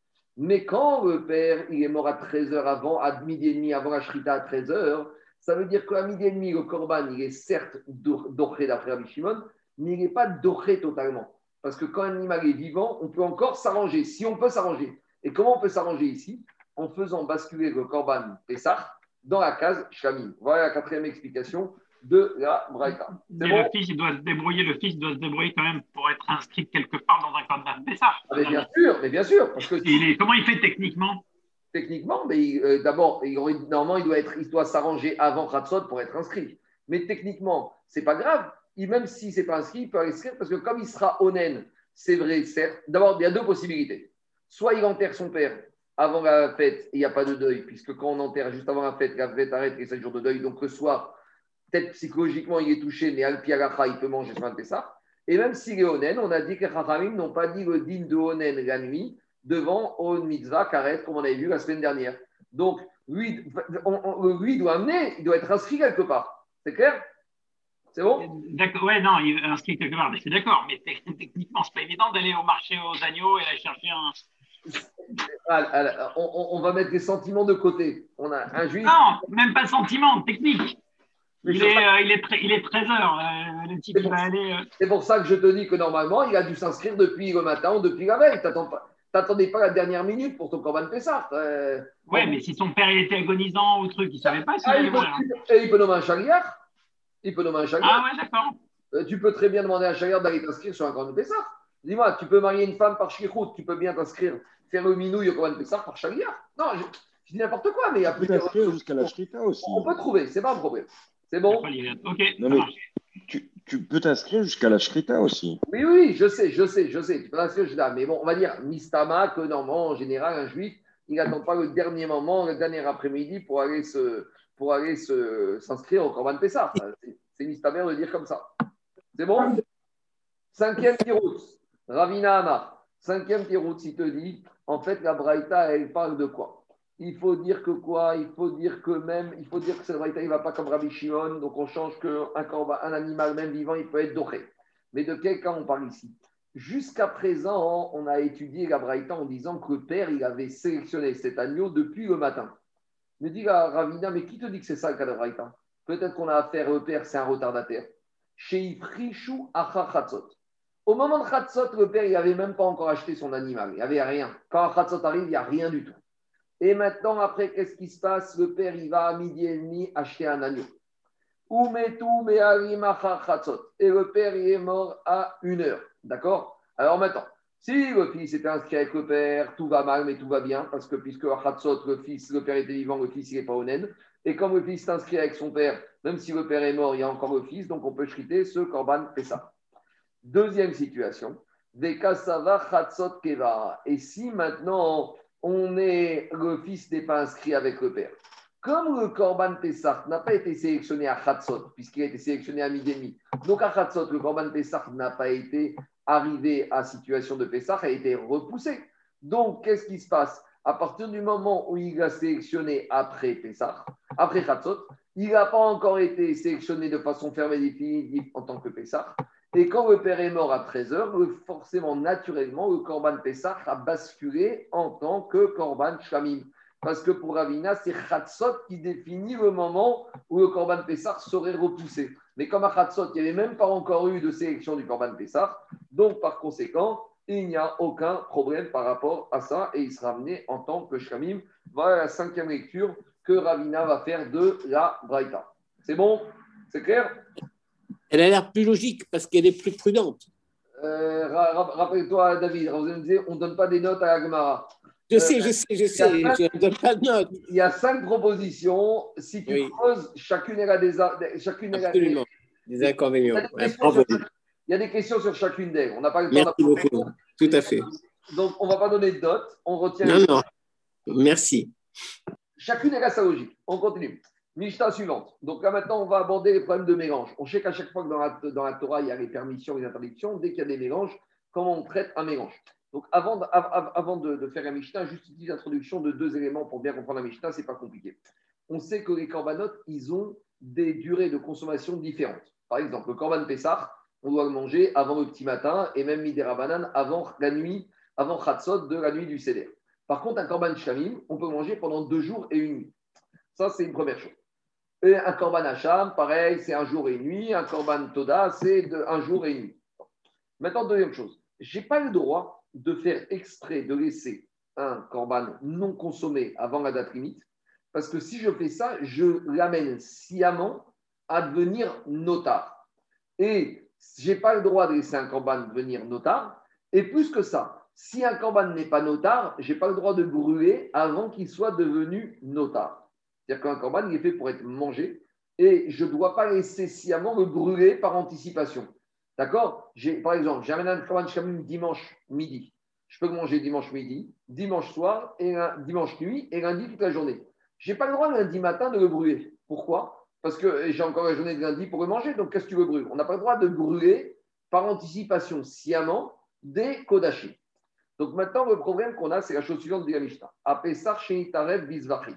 Mais quand le père, il est mort à 13h avant, à midi et demi, avant la shrita à 13h, ça veut dire qu'à midi et demi, le Corban, il est certes dor- doré d'après Rabbi Shimon, mais il n'est pas doré totalement. Parce que quand un animal est vivant, on peut encore s'arranger, si on peut s'arranger. Et comment on peut s'arranger ici? En faisant basculer le Corban Pessah dans la case Shamim. Voilà la quatrième explication de la Braïta. C'est Mais bon le fils, il doit se débrouiller, le fils doit se débrouiller quand même pour être inscrit quelque part dans un corban Pessah. Ah, mais bien sûr, mais bien sûr, parce que Il est, comment il fait techniquement? Techniquement, mais euh, d'abord, normalement, il doit être, il doit s'arranger avant Khatsot pour être inscrit. Mais techniquement, c'est pas grave. Il- même si c'est pas inscrit, il peut inscrire parce que comme il sera onen, c'est vrai, certes. D'abord, il y a deux possibilités. Soit il enterre son père avant la fête et il n'y a pas de deuil, puisque quand on enterre juste avant la fête, la fête arrête et 7 jours de deuil. Donc le soir, peut-être psychologiquement, il est touché, mais al il peut manger ce ça. Et même s'il est onen, on a dit que les Chachamim n'ont pas dit le din de onen la nuit devant on mitzvah karet, comme on avait vu la semaine dernière. Donc, lui, on- on- lui doit amener, il doit être inscrit quelque part. C'est clair? C'est bon? D'accord, ouais, non, il est inscrit quelque part, je suis d'accord, mais te- techniquement, c'est pas évident d'aller au marché aux agneaux et aller chercher un. Ah, ah, on, va mettre les sentiments de côté. On a un juif. Non, même pas sentiment, technique. Mais Il est, pas- euh, il est, tre- il est 13 heures. euh, le type, C'est il bon. va aller. euh, C'est pour ça que je te dis que normalement, il a dû s'inscrire depuis le matin ou depuis la veille. Tu n'attendais pas la dernière minute pour ton Corban Pessah. Euh, Ouais, mais si son père il était agonisant ou truc, il savait pas s'il ah, il, peut, mourir. et il peut nommer un chariard. Il peut nommer un chariard. Ah ouais, d'accord. Euh, tu peux très bien demander à un chariard d'aller t'inscrire sur un Corban Pessah. Dis-moi, tu peux marier une femme par shlichut, tu peux bien t'inscrire, faire le minouille au Corban Pessah par chariard. Non, je, je dis n'importe quoi, mais il y a Tu peux plusieurs. t'inscrire jusqu'à la Shrita aussi. On peut trouver, c'est pas un problème. C'est bon. Ok, Non, mais-. Tu, tu peux t'inscrire jusqu'à la Shrita aussi. Oui, oui, je sais, je sais, je sais. Tu peux t'inscrire là. Mais bon, on va dire, Mistama, que normalement, en général, un juif, il n'attend pas le dernier moment, le dernier après-midi pour aller se, pour aller se, s'inscrire au Corban Pessah. C'est- Mistamer de dire comme ça. C'est bon? Cinquième tirout, Ravina Amar. Cinquième tirout, il te dit, en fait, la Braïta, elle parle de quoi? Il faut dire que quoi? Il faut dire que même, il faut dire que cette Braïta, il ne va pas comme Rabbi Shimon, donc on change qu'un un animal, même vivant, il peut être doré. Mais de quel cas on parle ici? Jusqu'à présent, on a étudié la Braïta en disant que le père, il avait sélectionné cet agneau depuis le matin. Me dit la Ravina, mais qui te dit que c'est ça le cas Peut-être qu'on a affaire au père, c'est un retardataire. Chez Ifrishu Acha Chatzot. Au moment de Chatzot, le père, il n'avait même pas encore acheté son animal. Il n'y avait rien. Quand Chatzot arrive, il n'y a rien du tout. Et maintenant, après, qu'est-ce qui se passe? Le père, il va à midi et demi acheter un agneau. Et le père, il est mort à une heure. D'accord? Alors maintenant, si le fils était inscrit avec le père, tout va mal, mais tout va bien, parce que puisque le fils, le père était vivant, le fils, il n'est pas honnête. Et comme le fils s'inscrit avec son père, même si le père est mort, il y a encore le fils, donc on peut chriter ce Korban ça. Deuxième situation, des. Et si maintenant on est, le fils n'est pas inscrit avec le père, comme le Korban Pessah n'a pas été sélectionné à Khatsot, puisqu'il a été sélectionné à midi donc à Khatsot, le Korban Pessah n'a pas été arrivé à situation de Pessah, a été repoussé. Donc, qu'est-ce qui se passe? À partir du moment où il a sélectionné après Pessah, après Khatsot, il n'a pas encore été sélectionné de façon fermée et définitive en tant que Pessah. Et quand le père est mort à 13 heures, forcément, naturellement, le Korban Pessah a basculé en tant que Korban Shamim. Parce que pour Ravina, c'est Khatsot qui définit le moment où le Korban Pessah serait repoussé. Mais comme à Khatsot, il n'y avait même pas encore eu de sélection du Korban Pessah, donc par conséquent, il n'y a aucun problème par rapport à ça et il sera amené en tant que Shamim. Voilà la cinquième lecture que Ravina va faire de la Braïta. C'est bon? C'est clair? Elle a l'air plus logique parce qu'elle est plus prudente. Euh, rappelle-toi, David, on ne donne pas des notes à la Gemara. Je sais, je sais, je sais, je ne donne pas de notes. Il y a cinq propositions. Si tu oui. creuses, chacune a des, chacune Absolument. des, des inconvénients. Il y a des questions sur chacune d'elles. On n'a pas le temps Merci beaucoup. Tout à fait. Donc, on ne va pas donner de notes. On retient. Non, non. Merci. Chacune a sa logique. On continue. Mishnah suivante. Donc là maintenant, on va aborder les problèmes de mélange. On sait qu'à chaque fois que dans la, Torah, il y a les permissions les interdictions, dès qu'il y a des mélanges, comment on traite un mélange Donc avant, de, faire un Mishnah, juste une introduction de deux éléments pour bien comprendre la Mishnah, ce n'est pas compliqué. On sait que les corbanotes, ils ont des durées de consommation différentes. Par exemple, le corban Pessah, on doit le manger avant le petit matin et même midi banane avant la nuit, avant Khatsot de la nuit du Seder. Par contre, un korban Shamim, on peut manger pendant deux jours et une nuit. Ça, c'est une première chose. Et un korban Hacham, pareil, c'est un jour et une nuit. Un korban Toda, c'est un jour et une nuit. Maintenant, deuxième chose. Je n'ai pas le droit de faire exprès de laisser un korban non consommé avant la date limite, parce que si je fais ça, je l'amène sciemment à devenir notard. Et je n'ai pas le droit de laisser un korban devenir notard. Et plus que ça, si un korban n'est pas notard, je n'ai pas le droit de brûler avant qu'il soit devenu notard. C'est-à-dire qu'un corban, il est fait pour être mangé et je ne dois pas laisser sciemment me brûler par anticipation. D'accord? Par exemple, j'amène un corban dimanche midi. Je peux le manger dimanche midi, dimanche soir, et dimanche nuit et lundi toute la journée. Je n'ai pas le droit lundi matin de le brûler. Pourquoi? Parce que j'ai encore la journée de lundi pour le manger, donc qu'est-ce que tu veux brûler? On n'a pas le droit de brûler par anticipation sciemment des kodachim. Donc maintenant, le problème qu'on a, c'est la chose suivante de la Mishnah. Apesar Shenitarev Bizvachim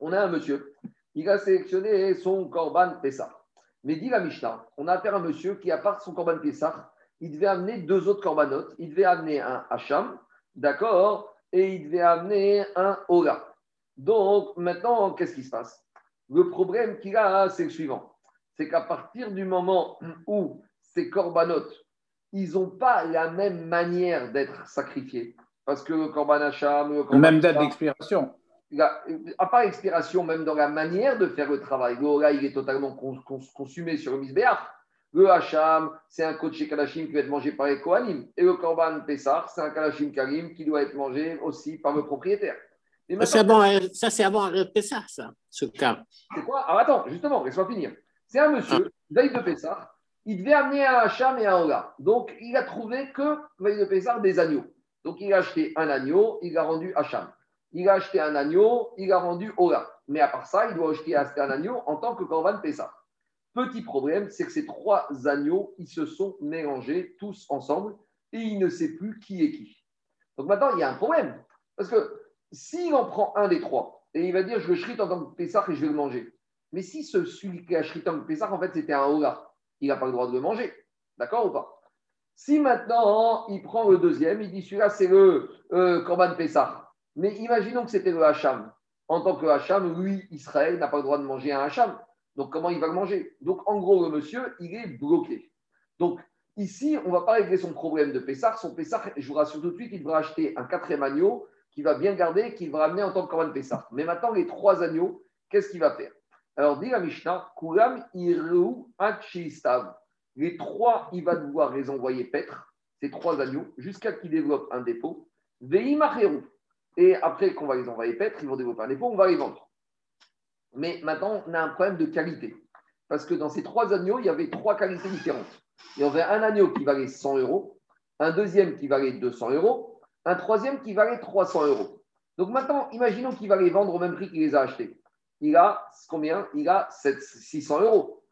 on a un monsieur, il a sélectionné son Korban Pessah. Mais dit la Mishnah, on a affaire à un monsieur qui, à part son Korban Pessah, il devait amener deux autres Korbanot. Il devait amener un Hacham, d'accord, et il devait amener un Ola. Donc, maintenant, qu'est-ce qui se passe? Le problème qu'il a, c'est le suivant. C'est qu'à partir du moment où ces Korbanot, ils n'ont pas la même manière d'être sacrifiés, parce que le Korban Hacham, le Même date d'expiration à part expiration, même dans la manière de faire le travail, le là, il est totalement consumé sur le misbéach. Le hacham, c'est un coach kalashim qui va être mangé par les kohanim. Et le korban pessar, c'est un kalashim karim qui doit être mangé aussi par le propriétaire. ça, c'est avant, ça, c'est avant Pessah, ça, ce cas. C'est quoi? Alors attends, justement, laisse-moi finir. C'est un monsieur, ah. veille de Pessah, il devait amener un hacham et un ola. Donc, il a trouvé que, veille de Pessah, des agneaux. Donc, il a acheté un agneau, il a rendu hacham il a acheté un agneau, il a rendu Ola. Mais à part ça, il doit acheter un agneau en tant que Corban Pessah. Petit problème, c'est que ces trois agneaux, ils se sont mélangés tous ensemble et il ne sait plus qui est qui. Donc maintenant, il y a un problème. Parce que s'il en prend un des trois et il va dire je le shrite en tant que Pessah et je vais le manger. Mais si ce, celui qui a shrité en tant que Pessah, en fait, c'était un Ola, il n'a pas le droit de le manger. D'accord ou pas? Si maintenant, il prend le deuxième, il dit celui-là, c'est le euh, Corban Pessah mais imaginons que c'était le Hacham. En tant que Hacham, lui, Israël, n'a pas le droit de manger un Hacham. Donc, comment il va le manger? Donc, en gros, le monsieur, il est bloqué. Donc, ici, on ne va pas régler son problème de Pessah. Son Pessah, je vous rassure tout de suite, il devra acheter un quatrième agneau qu'il va bien garder, qu'il va ramener en tant que Corban Pessah. Mais maintenant, les trois agneaux, qu'est-ce qu'il va faire? Alors, dit la Mishnah, Kulam Achistav. Les trois, il va devoir les envoyer paître, ces trois agneaux, jusqu'à qu'ils développent un dépôt. Veimacheru. Et après qu'on va les envoyer paître, ils vont développer un dépôt, on va les vendre. Mais maintenant, on a un problème de qualité. Parce que dans ces trois agneaux, il y avait trois qualités différentes. Il y avait un agneau qui valait 100 euros, un deuxième qui valait 200 euros, un troisième qui valait 300 euros. Donc maintenant, imaginons qu'il va les vendre au même prix qu'il les a achetés. Il a combien? Il a 600 euros.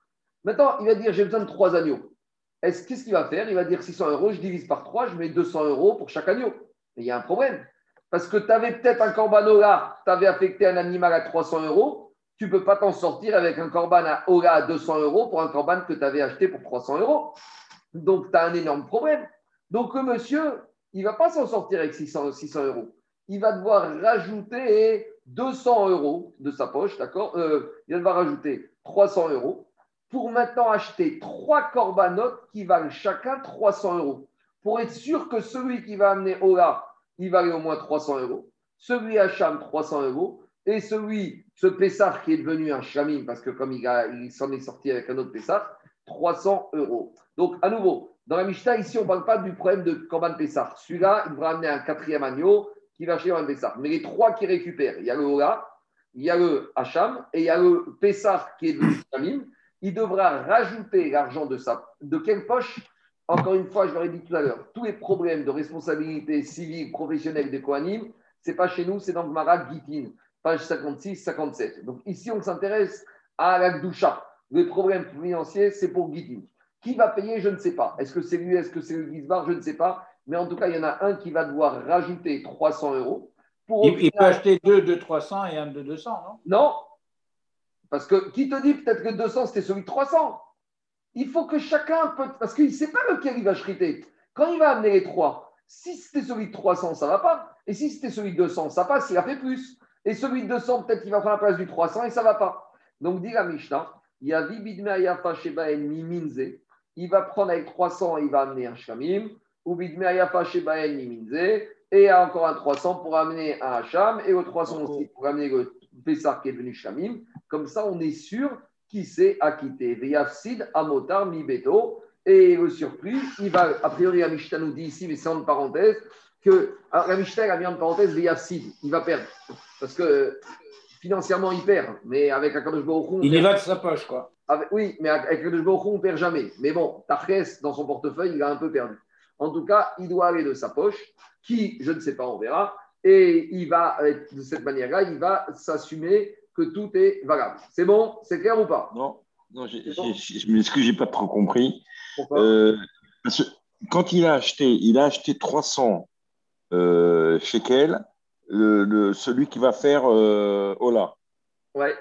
Maintenant, il va dire j'ai besoin de trois agneaux. Est-ce qu'est-ce qu'il va faire? Il va dire 600 euros, je divise par 3, je mets 200 euros pour chaque agneau. Mais il y a un problème. Parce que tu avais peut-être un corban là, tu avais affecté un animal à 300 euros, tu ne peux pas t'en sortir avec un corban à Ola à 200 euros pour un corban que tu avais acheté pour 300 euros. Donc, tu as un énorme problème. Donc, le monsieur, il ne va pas s'en sortir avec 600, 600 euros. Il va devoir rajouter 200 euros de sa poche, d'accord euh, Il va devoir rajouter 300 euros pour maintenant acheter trois corbanotes qui valent chacun 300 euros. Pour être sûr que celui qui va amener Ola, il valait au moins 300 euros. Celui à Cham, 300 euros. Et celui, ce Pessar qui est devenu un Chamim, parce que comme il, s'en est sorti avec un autre Pessar, 300 euros. Donc, à nouveau, dans la Mishnah, ici, on ne parle pas du problème de Corban Pessar. Celui-là, il devra amener un quatrième agneau qui va chez un Pessar. Mais les trois qui récupèrent, il y a le Ola, il y a le Hacham et il y a le Pessar qui est devenu Chamim. Il devra rajouter l'argent de ça. De quelle poche? Encore une fois, je l'aurais dit tout à l'heure, tous les problèmes de responsabilité civile, professionnelle des Kohanim, ce n'est pas chez nous, c'est dans le Marat Gitin, page 56-57. Donc ici, on s'intéresse à la Gdoucha. Le problème financier, c'est pour Gitin. Qui va payer Je ne sais pas. Est-ce que c'est lui Est-ce que c'est le Gizbar Je ne sais pas. Mais en tout cas, il y en a un qui va devoir rajouter 300 euros. Pour il, il, peut acheter deux de 300 et un de 200, non? Non. Parce que qui te dit peut-être que 200, c'était celui de 300 Il faut que chacun peut. Parce qu'il ne sait pas lequel il va chriter. Quand il va amener les trois, si c'était celui de 300, ça ne va pas. Et si c'était celui de 200, ça passe, il a fait plus. Et celui de 200, peut-être qu'il va prendre la place du 300 et ça ne va pas. Donc, dit la Mishnah, il y a. Il va prendre avec 300, il va amener un Shamim. Ou Bidme Sheba Minze. Et encore un 300 pour amener un Hacham. Et au 300 aussi pour amener le Pessar qui est devenu Shamim. Comme ça, on est sûr qui s'est acquitté. Veyafsid Amotar Mibeto. Et le surpris, il va, a priori, la Mishnah nous dit ici, mais c'est en parenthèse, que alors, la Mishnah a mis en parenthèse Veyafsid, il va perdre. Parce que financièrement, il perd, mais avec Akadosh Baruch Il y va de sa poche, quoi. Avec, oui, mais avec Akadosh Baruch on ne perd jamais. Mais bon, Tarkes, dans son portefeuille, il a un peu perdu. En tout cas, il doit aller de sa poche, qui, je ne sais pas, on verra. Et il va, de cette manière-là, il va s'assumer que tout est valable. C'est bon C'est clair ou pas? Non, non je m'excuse, je n'ai pas trop compris. Euh, parce que quand il a acheté, il a acheté 300 euh, shekels, le, celui qui va faire euh, Ola. Ouais.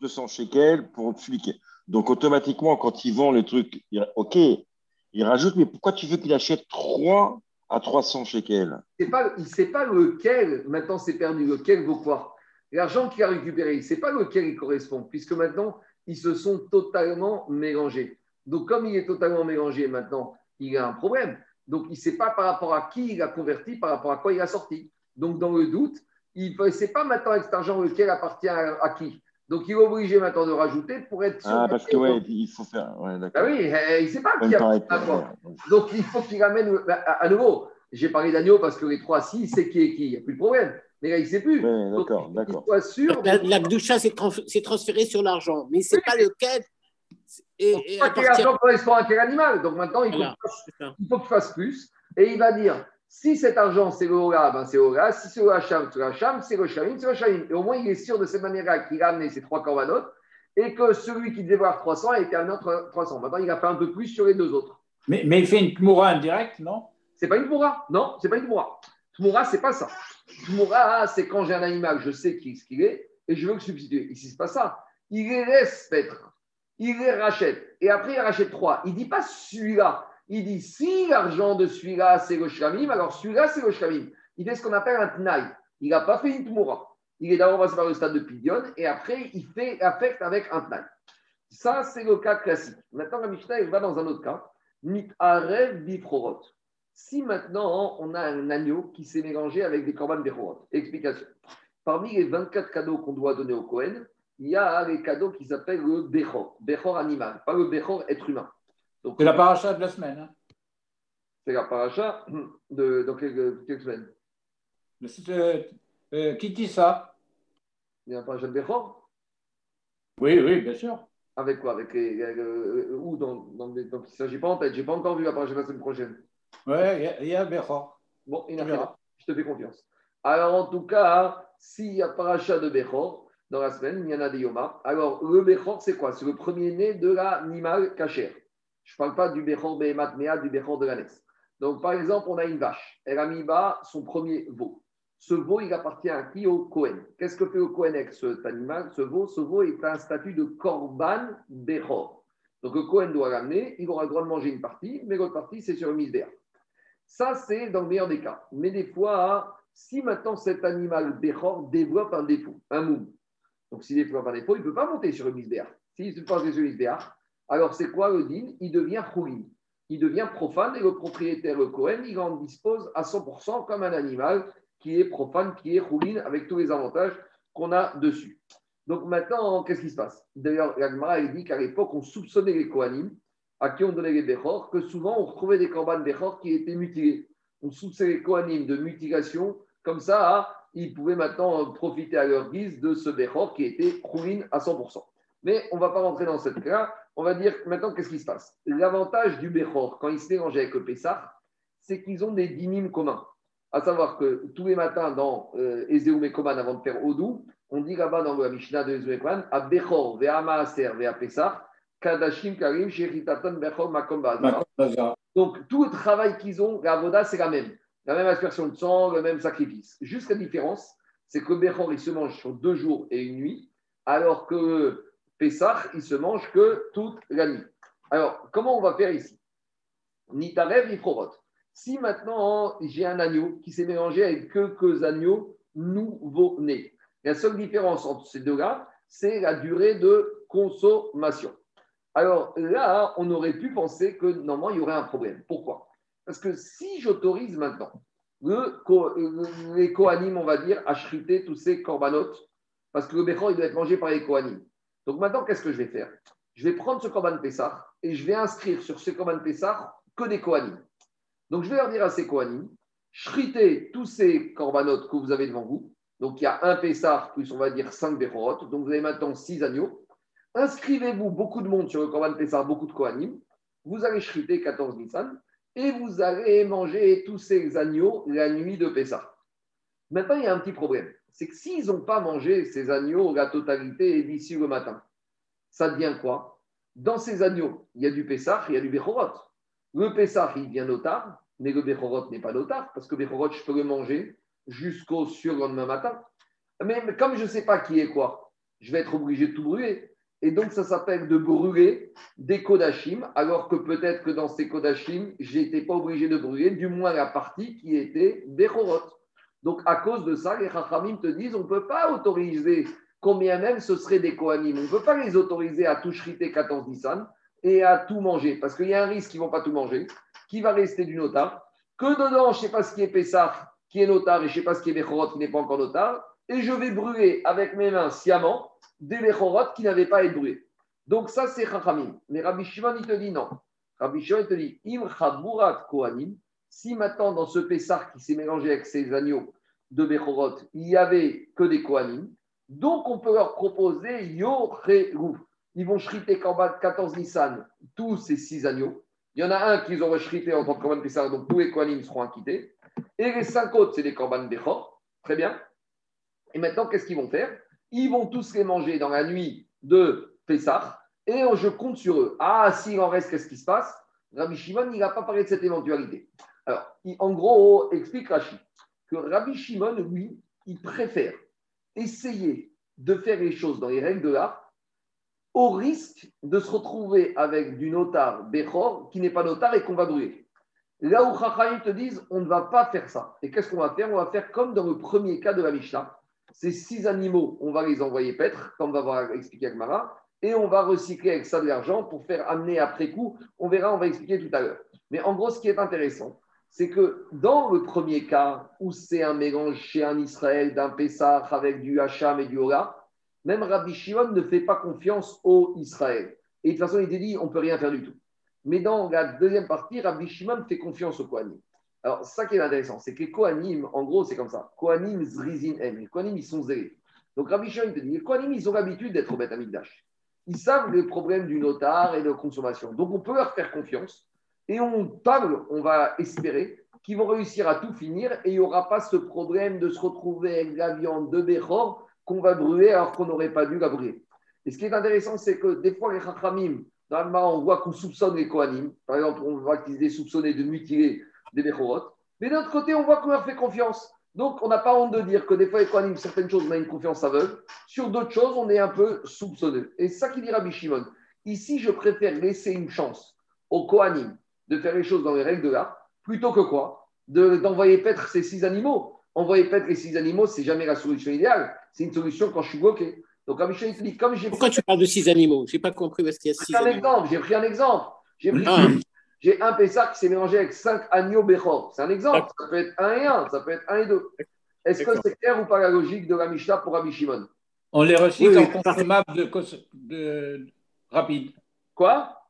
200 shekels pour celui qui. Donc automatiquement, quand il vend le truc, ok, il rajoute, mais pourquoi tu veux qu'il achète 3 à 300 shekels? Pas, Il ne sait pas lequel, maintenant c'est perdu, lequel vaut quoi? L'argent qu'il a récupéré, il ne sait pas lequel il correspond, puisque maintenant, ils se sont totalement mélangés. Donc, comme il est totalement mélangé maintenant, il a un problème. Donc, il ne sait pas par rapport à qui il a converti, par rapport à quoi il a sorti. Donc, dans le doute, il ne sait pas maintenant avec cet argent lequel appartient à, qui. Donc, il est obligé maintenant de rajouter pour être sûr. Ah, parce que, ouais, il faut faire. Ouais, ah oui, eh, il ne sait pas qui a quoi. Donc, il faut qu'il amène. Bah, à nouveau, j'ai parlé d'agneau parce que les trois, si, c'est qui est qui. Il n'y a plus de problème. Mais là, il ne sait plus. d'accord, d'accord. sûr. La, la Gdoucha s'est transférée sur l'argent, mais il ne sait pas lequel. Et, et pas quel argent correspond à quel animal. Donc maintenant, il faut, il faut qu'il fasse plus. Et il va dire si cet argent c'est le Ola, ben c'est le Ola. Si c'est le Hacham, c'est le Hacham. Si c'est le Shamim, c'est le Shamim. Et au moins, il est sûr de cette manière-là qu'il a amené ses trois corbanotes et que celui qui devait avoir 300 a été amené 300. Maintenant, il a fait un peu plus sur les deux autres. Mais, mais il fait une Tmoura indirecte, non? C'est pas une Tmoura. Non, c'est pas une Tmoura. Tmoura, c'est pas ça. Tmoura, c'est quand j'ai un animal, je sais qui ce qu'il est et je veux le substituer. Ici, c'est pas ça. Il les laisse paître. Il les rachète. Et après, il rachète trois. Il dit pas celui-là. Il dit si l'argent de celui-là, c'est le shlamim, alors celui-là, c'est le shlamim. Il fait ce qu'on appelle un tnaï. Il n'a pas fait une tmoura. Il est d'abord passé par le stade de pidion et après, il fait affect avec un tnaï. Ça, c'est le cas classique. Maintenant, la Mishnah, va dans un autre cas. Mit arev bifrorot. Si maintenant on a un agneau qui s'est mélangé avec des corbanes Bechorot, explication. Parmi les 24 cadeaux qu'on doit donner au Cohen, il y a les cadeaux qui s'appellent le Bechor, Bechor animal, pas le Bechor être humain. C'est la paracha de la semaine. Hein. C'est la paracha de dans quelques, quelques semaines. Euh, euh, qui dit ça? Il y a un paracha de Bechor? Oui, oui, bien sûr. Avec quoi? Avec les, euh, où? Dans, dans, dans, dans ça, j'ai pas en tête, j'ai pas encore vu la paracha de la semaine prochaine. Oui, il y a, Bechor. Bon, il a je te fais confiance. Alors, en tout cas, s'il y a paracha de Bechor dans la semaine, il y en a des Yoma. Alors, le Bechor, c'est quoi? C'est le premier-né de l'animal cachère. Je ne parle pas du Bechor Behemat Mea, du Bechor de l'ânesse. Donc, par exemple, on a une vache. Elle a mis bas son premier veau. Ce veau, il appartient à qui? Au Cohen. Qu'est-ce que fait le Cohen avec cet animal? Ce veau, ce veau est un statut de Korban Bechor. Donc, le Cohen doit l'amener. Il aura le droit de manger une partie, mais l'autre partie, c'est sur le misbéa. Ça, c'est dans le meilleur des cas. Mais des fois, si maintenant cet animal Bechor développe un défaut, un moum, donc s'il développe un défaut, il ne peut pas monter sur le misbéa. S'il se passe sur le misbéa, alors c'est quoi le din Il devient chouli. Il devient profane et le propriétaire, le Cohen, il en dispose à 100% comme un animal qui est profane, qui est choulin, avec tous les avantages qu'on a dessus. Donc maintenant, qu'est-ce qui se passe? D'ailleurs, l'Agmara dit qu'à l'époque, on soupçonnait les Kohanim, à qui on donnait les Bechor, que souvent on retrouvait des corbanes Bechor qui étaient mutilés. On soupçonnait les Kohanim de mutilation, comme ça, ils pouvaient maintenant profiter à leur guise de ce Bechor qui était choulin à 100%. Mais on ne va pas rentrer dans cette cas. On va dire maintenant qu'est-ce qui se passe? L'avantage du Bechor, quand il se mélange avec le Pessah, c'est qu'ils ont des dynimes communs. À savoir que tous les matins dans euh, et Koman, avant de faire Odou, on dit là-bas dans la Mishnah de Ezeum et Koman, à Bechor, Vea Maaser, Vea Pessah, Kadashim Karim, Sheritaton, Bechor, Makom Donc tout le travail qu'ils ont, la Voda, c'est la même. La même aspersion de sang, le même sacrifice. Juste la différence, c'est que Bechor, il se mange sur deux jours et une nuit, alors que Pessah, il se mange que toute la nuit. Alors, comment on va faire ici? Ni tarev, ni provot. Si maintenant j'ai un agneau qui s'est mélangé avec quelques agneaux nouveau-nés, la seule différence entre ces deux-là, c'est la durée de consommation. Alors là, on aurait pu penser que normalement, il y aurait un problème. Pourquoi? Parce que si j'autorise maintenant le, les coanimes, on va dire, à chriter tous ces corbanotes, parce que le béchor, il doit être mangé par les coanimes. Donc maintenant, qu'est-ce que je vais faire? Je vais prendre ce Corban Pessah et je vais inscrire sur ce Corban Pessah que des Kohanim. Donc je vais leur dire à ces Kohanim, shritez tous ces corbanotes que vous avez devant vous. Donc il y a un Pessah plus on va dire cinq Bechorot. Donc vous avez maintenant six agneaux. Inscrivez-vous beaucoup de monde sur le Corban Pessah, beaucoup de Kohanim. Vous allez shriter 14 Nissan et vous allez manger tous ces agneaux la nuit de Pessah. Maintenant, il y a un petit problème c'est que s'ils n'ont pas mangé ces agneaux, la totalité d'ici le matin, ça devient quoi? Dans ces agneaux, il y a du Pessah, il y a du Bechorot. Le Pessah, il vient tard, mais le Bechorot n'est pas tard, parce que Bechorot, je peux le manger jusqu'au surlendemain matin. Mais, comme je ne sais pas qui est quoi, je vais être obligé de tout brûler. Et donc, ça s'appelle de brûler des Kodachim, alors que peut-être que dans ces Kodachim, je n'étais pas obligé de brûler, du moins la partie qui était Bechorot. Donc, à cause de ça, les Chachamim te disent on ne peut pas autoriser, combien même ce serait des Kohanim, on ne peut pas les autoriser à tout shriter 14 Nissan et à tout manger, parce qu'il y a un risque qu'ils ne vont pas tout manger, qui va rester du notar, que dedans, je ne sais pas ce qui est Pessah, qui est notar, et je ne sais pas ce qui est Bechorot, qui n'est pas encore notar, et je vais brûler avec mes mains sciemment des Bechorot qui n'avaient pas être brûlés. Donc, ça, c'est Chachamim. Mais Rabbi Shimon, il te dit non. Rabbi Shimon, il te dit Im Kohanim, si maintenant, dans ce Pessah qui s'est mélangé avec ces agneaux de Bechorot, il n'y avait que des Kohanim, donc on peut leur proposer Yorelu. Ils vont shriter 14 Nissan, tous ces six agneaux. Il y en a un qu'ils ont shrité en tant que Korban Pessah, donc tous les Kohanim seront acquittés. Et les cinq autres, c'est des Korban Bechor. Très bien. Et maintenant, qu'est-ce qu'ils vont faire? Ils vont tous les manger dans la nuit de Pessah. Et je compte sur eux. Ah, s'il en reste, qu'est-ce qui se passe? Rabbi Shimon, il n'a pas parlé de cette éventualité. Alors, en gros, explique Rachid que Rabbi Shimon, lui, il préfère essayer de faire les choses dans les règles de l'art au risque de se retrouver avec du notar Bechor qui n'est pas notar et qu'on va brûler. Là où Chachayim te disent, on ne va pas faire ça. Et qu'est-ce qu'on va faire? On va faire comme dans le premier cas de la Mishnah. Ces six animaux, on va les envoyer paître, comme va voir expliquer avec Mara, et on va recycler avec ça de l'argent pour faire amener après coup. On verra, on va expliquer tout à l'heure. Mais en gros, ce qui est intéressant, c'est que dans le premier cas, où c'est un mélange chez un Israël d'un Pessah avec du Hacham et du Ola, même Rabbi Shimon ne fait pas confiance au Israël. Et de toute façon, il dit, on ne peut rien faire du tout. Mais dans la deuxième partie, Rabbi Shimon fait confiance au Kohanim. Alors, ça qui est intéressant, c'est que les Kohanim, en gros, c'est comme ça. Kohanim zrizin em. Les Kohanim, ils sont zélés. Donc, Rabbi Shimon, te dit, les Kohanim, ils ont l'habitude d'être au Beth Amikdash. Ils savent les problèmes du notar et de consommation. Donc, on peut leur faire confiance. Et on parle, on va espérer qu'ils vont réussir à tout finir et il n'y aura pas ce problème de se retrouver avec la viande de Béchor qu'on va brûler alors qu'on n'aurait pas dû la brûler. Et ce qui est intéressant, c'est que des fois, les Chachamim, dans le on voit qu'on soupçonne les Kohanim. Par exemple, on voit qu'ils étaient soupçonnés de mutiler des Bechorot. Mais d'un autre côté, on voit qu'on leur fait confiance. Donc, on n'a pas honte de dire que des fois, les Kohanim, certaines choses, on a une confiance aveugle. Sur d'autres choses, on est un peu soupçonneux. Et c'est ça qui dit Rabbi Shimon. Ici, je préfère laisser une chance aux Kohanim de faire les choses dans les règles de l'art, plutôt que quoi? D'envoyer paître ces six animaux. Envoyer paître les six animaux, c'est jamais la solution idéale. C'est une solution quand je suis bloqué. Donc, comme je dit, comme j'ai. Pourquoi tu parles de six animaux? Je n'ai pas compris parce qu'il y a six un exemple. J'ai pris un exemple. J'ai pris... Ah. J'ai un Pessah qui s'est mélangé avec cinq agneaux Bechor. C'est un exemple. Ça peut être un et un, ça peut être un et deux. Est-ce que c'est clair ou pas la logique de la Mishnah pour Rabbi Shimon? On les recycle en consommable de, de, rapide. Quoi?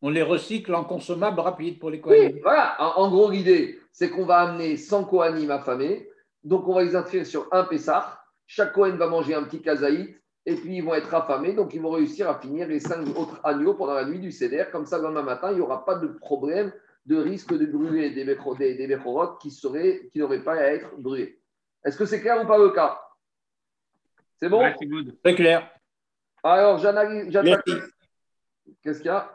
On les recycle en consommable rapide pour les Kohanim. Oui, voilà. En, gros, l'idée, c'est qu'on va amener 100 Kohanim affamés. Donc, on va les inscrire sur un Pessah. Chaque Kohen va manger un petit kazaït. Et puis, ils vont être affamés. Donc, ils vont réussir à finir les cinq autres agneaux pendant la nuit du Seder. Comme ça, le lendemain matin, il n'y aura pas de problème de risque de brûler des, des, des qui, seraient, qui n'auraient pas à être brûlés. Est-ce que c'est clair ou pas le cas? C'est bon? C'est Très clair. Alors, j'analyse. Qu'est-ce qu'il y a?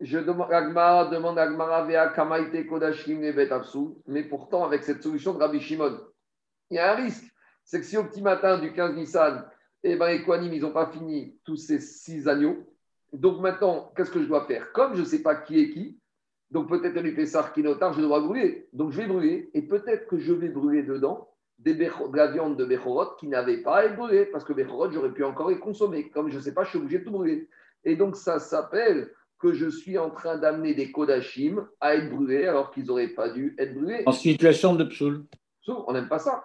Je demande, Agmara demande Agmara Vea Kamaite Kodashim mais pourtant avec cette solution de Rabbi Shimon, il y a un risque. C'est que si au petit matin du 15 Nissan, eh ben, les Kohanim, ils n'ont pas fini tous ces six agneaux, donc maintenant, qu'est-ce que je dois faire? Comme je ne sais pas qui est qui, donc peut-être lui Pessar qui notar, je dois brûler. Donc je vais brûler, et peut-être que je vais brûler dedans des de la viande de Bechorot qui n'avait pas à être brûlée, parce que Bechorot, j'aurais pu encore les consommer. Comme je ne sais pas, je suis obligé de tout brûler. Et donc ça s'appelle que je suis en train d'amener des Kodachim à être brûlés alors qu'ils n'auraient pas dû être brûlés. En situation de psoul. On n'aime pas ça.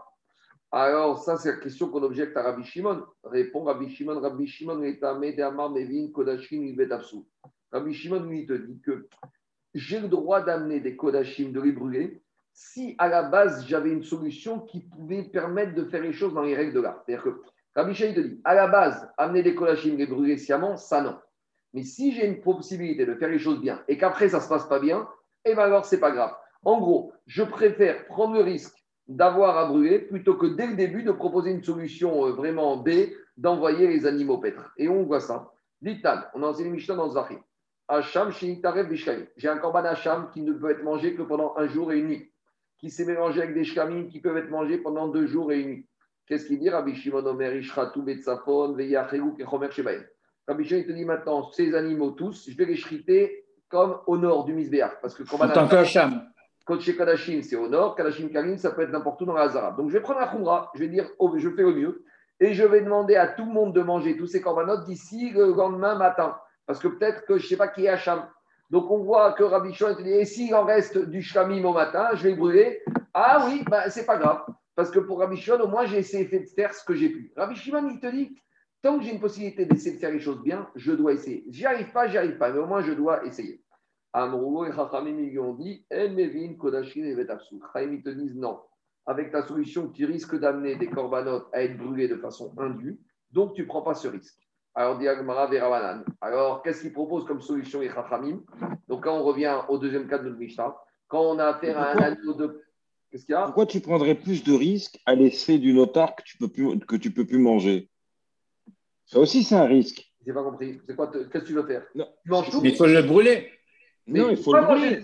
Alors, ça, c'est la question qu'on objecte à Rabbi Shimon. Répond Rabbi Shimon, Rabbi Shimon est Mevin Kodashim Rabbi Shimon, lui, te dit que j'ai le droit d'amener des Kodachim, de les brûler, si à la base, j'avais une solution qui pouvait permettre de faire les choses dans les règles de l'art. C'est-à-dire que Rabbi Shimon te dit, à la base, amener des Kodachim, les brûler sciemment, ça non. Mais si j'ai une possibilité de faire les choses bien et qu'après ça ne se passe pas bien, eh bien alors c'est pas grave. En gros, je préfère prendre le risque d'avoir à brûler plutôt que dès le début de proposer une solution euh, vraiment B, d'envoyer les animaux paître. Et on voit ça. Dital, on a enseigné Mishnah dans Zahir. Hacham, J'ai un korban Hacham qui ne peut être mangé que pendant un jour et une nuit, qui s'est mélangé avec des shkamim qui peuvent être mangés pendant deux jours et une nuit. Qu'est-ce qu'il dit Rabbi Shimon Omer, Ishratu, Betzafon, Veyacheru, Kechomer, Shebaïm. Rabbi il te dit maintenant, ces animaux tous, je vais les shriter comme au nord du Misbéach. Parce que en tant qu'Hacham. chez Kadashim, c'est au nord. Kadashim Karim, ça peut être n'importe où dans la Hazara. Donc je vais prendre un Khumra, je vais dire, oh, je fais au mieux. Et je vais demander à tout le monde de manger tous ces corbanotes d'ici le lendemain matin. Parce que peut-être que je ne sais pas qui est Hacham. Donc on voit que Rabbi te dit, et s'il en reste du shkamim au matin, je vais brûler. Ah oui, bah, c'est pas grave. Parce que pour Rabbi au moins j'ai essayé de faire ce que j'ai pu. Rabbi Shimon, il te dit, Tant que j'ai une possibilité d'essayer de faire les choses bien, je dois essayer. J'y arrive pas, j'y arrive pas, mais au moins je dois essayer. Amrou et Chachamim lui ont dit Emevin, Kodashin et Vetapsou. Chachamim te disent non. Avec ta solution, tu risques d'amener des corbanotes à être brûlés de façon indue, donc tu ne prends pas ce risque. Alors, Diagmara Verabanan. Alors, qu'est-ce qu'il propose comme solution les Chachamim? Donc, quand on revient au deuxième cas de notre Mishnah, quand on a affaire à un anneau de. Qu'est-ce qu'il y a? Pourquoi tu prendrais plus de risques à laisser du notar que tu peux plus, que tu peux plus manger? Ça aussi, c'est un risque. J'ai pas compris. C'est quoi Qu'est-ce que tu veux faire? Non. Tu manges tout? Mais il faut le brûler. Non, il faut le brûler.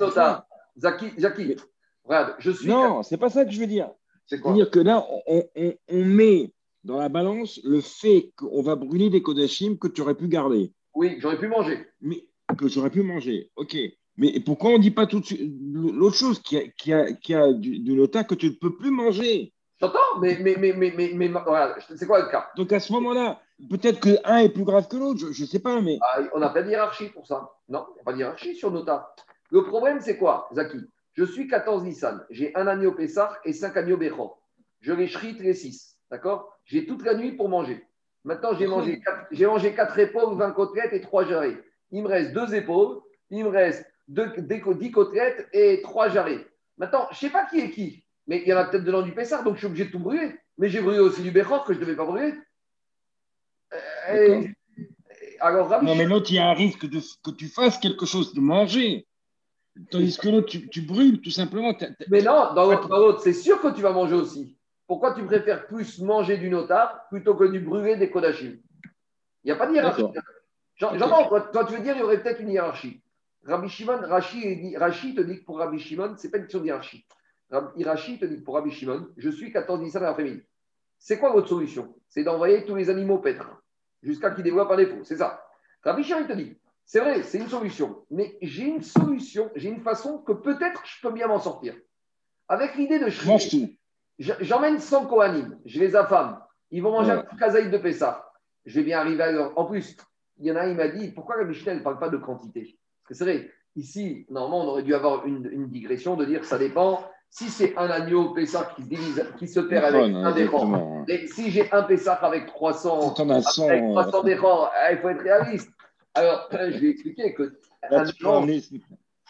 Zaki, Zaki, regarde, je suis. Non, c'est pas ça que je veux dire. C'est quoi C'est-à-dire que là, on, on, on, met dans la balance le fait qu'on va brûler des kodachim que tu aurais pu garder. Oui, j'aurais pu manger. Mais que j'aurais pu manger. Ok. Mais pourquoi on ne dit pas tout de suite l'autre chose qui a, qui a, qui a du, du nota que tu ne peux plus manger? J'entends, mais, mais, mais, mais, mais, mais, c'est quoi le cas? Donc à ce moment-là, peut-être que un est plus grave que l'autre, je ne sais pas, mais. Ah, on n'a pas de hiérarchie pour ça. Non, il n'y a pas de hiérarchie sur Nota. Le problème, c'est quoi, Zaki? Je suis 14 Nissan. J'ai un agneau Pessah et 5 agneaux Bechor. Je les shrite les 6. D'accord? J'ai toute la nuit pour manger. Maintenant, j'ai mangé, 4, j'ai mangé 4 épaules, 20 côtelettes et 3 jarrets. Il me reste 2 épaules, il me reste 10 côtelettes et 3 jarrets. Maintenant, je ne sais pas qui est qui, mais il y en a peut-être dedans du Pessah, donc je suis obligé de tout brûler. Mais j'ai brûlé aussi du Bechor que je ne devais pas brûler. Euh, alors, non, mais l'autre, il y a un risque de, que tu fasses quelque chose de manger. Tandis que l'autre, tu, brûles tout simplement. Mais non, dans l'autre, c'est sûr que tu vas manger aussi. Pourquoi tu préfères plus manger du notard plutôt que du brûler des kodachim Il n'y a pas de hiérarchie. J'entends, toi, tu veux dire il y aurait peut-être une hiérarchie. Rabbi Shimon, Rashi, Rashi te dit que pour Rabbi Shimon, ce n'est pas une question de hiérarchie. Rashi te dit pour Rabbi Shimon, je suis 14 Nissan l'après-midi. C'est quoi votre solution? C'est d'envoyer tous les animaux paître jusqu'à qu'ils dévoient par défaut. C'est ça. Rabbi Shimon te dit c'est vrai, c'est une solution, mais j'ai une solution, j'ai une façon que peut-être je peux bien m'en sortir. Avec l'idée de Shri, j'emmène 100 Kohanim, je les affame, ils vont manger un petit kazaï de Pessah. Je vais bien arriver à leur... En plus, il y en a un, il m'a dit pourquoi la Mishnah ne parle pas de quantité? Parce que c'est vrai, ici, normalement, on aurait dû avoir une, digression de dire ça dépend. Si c'est un agneau Pessah qui se, divise, qui se perd avec un et si j'ai un Pessah avec 300, avec 300 décors, il faut être réaliste. Alors, je vais expliquer que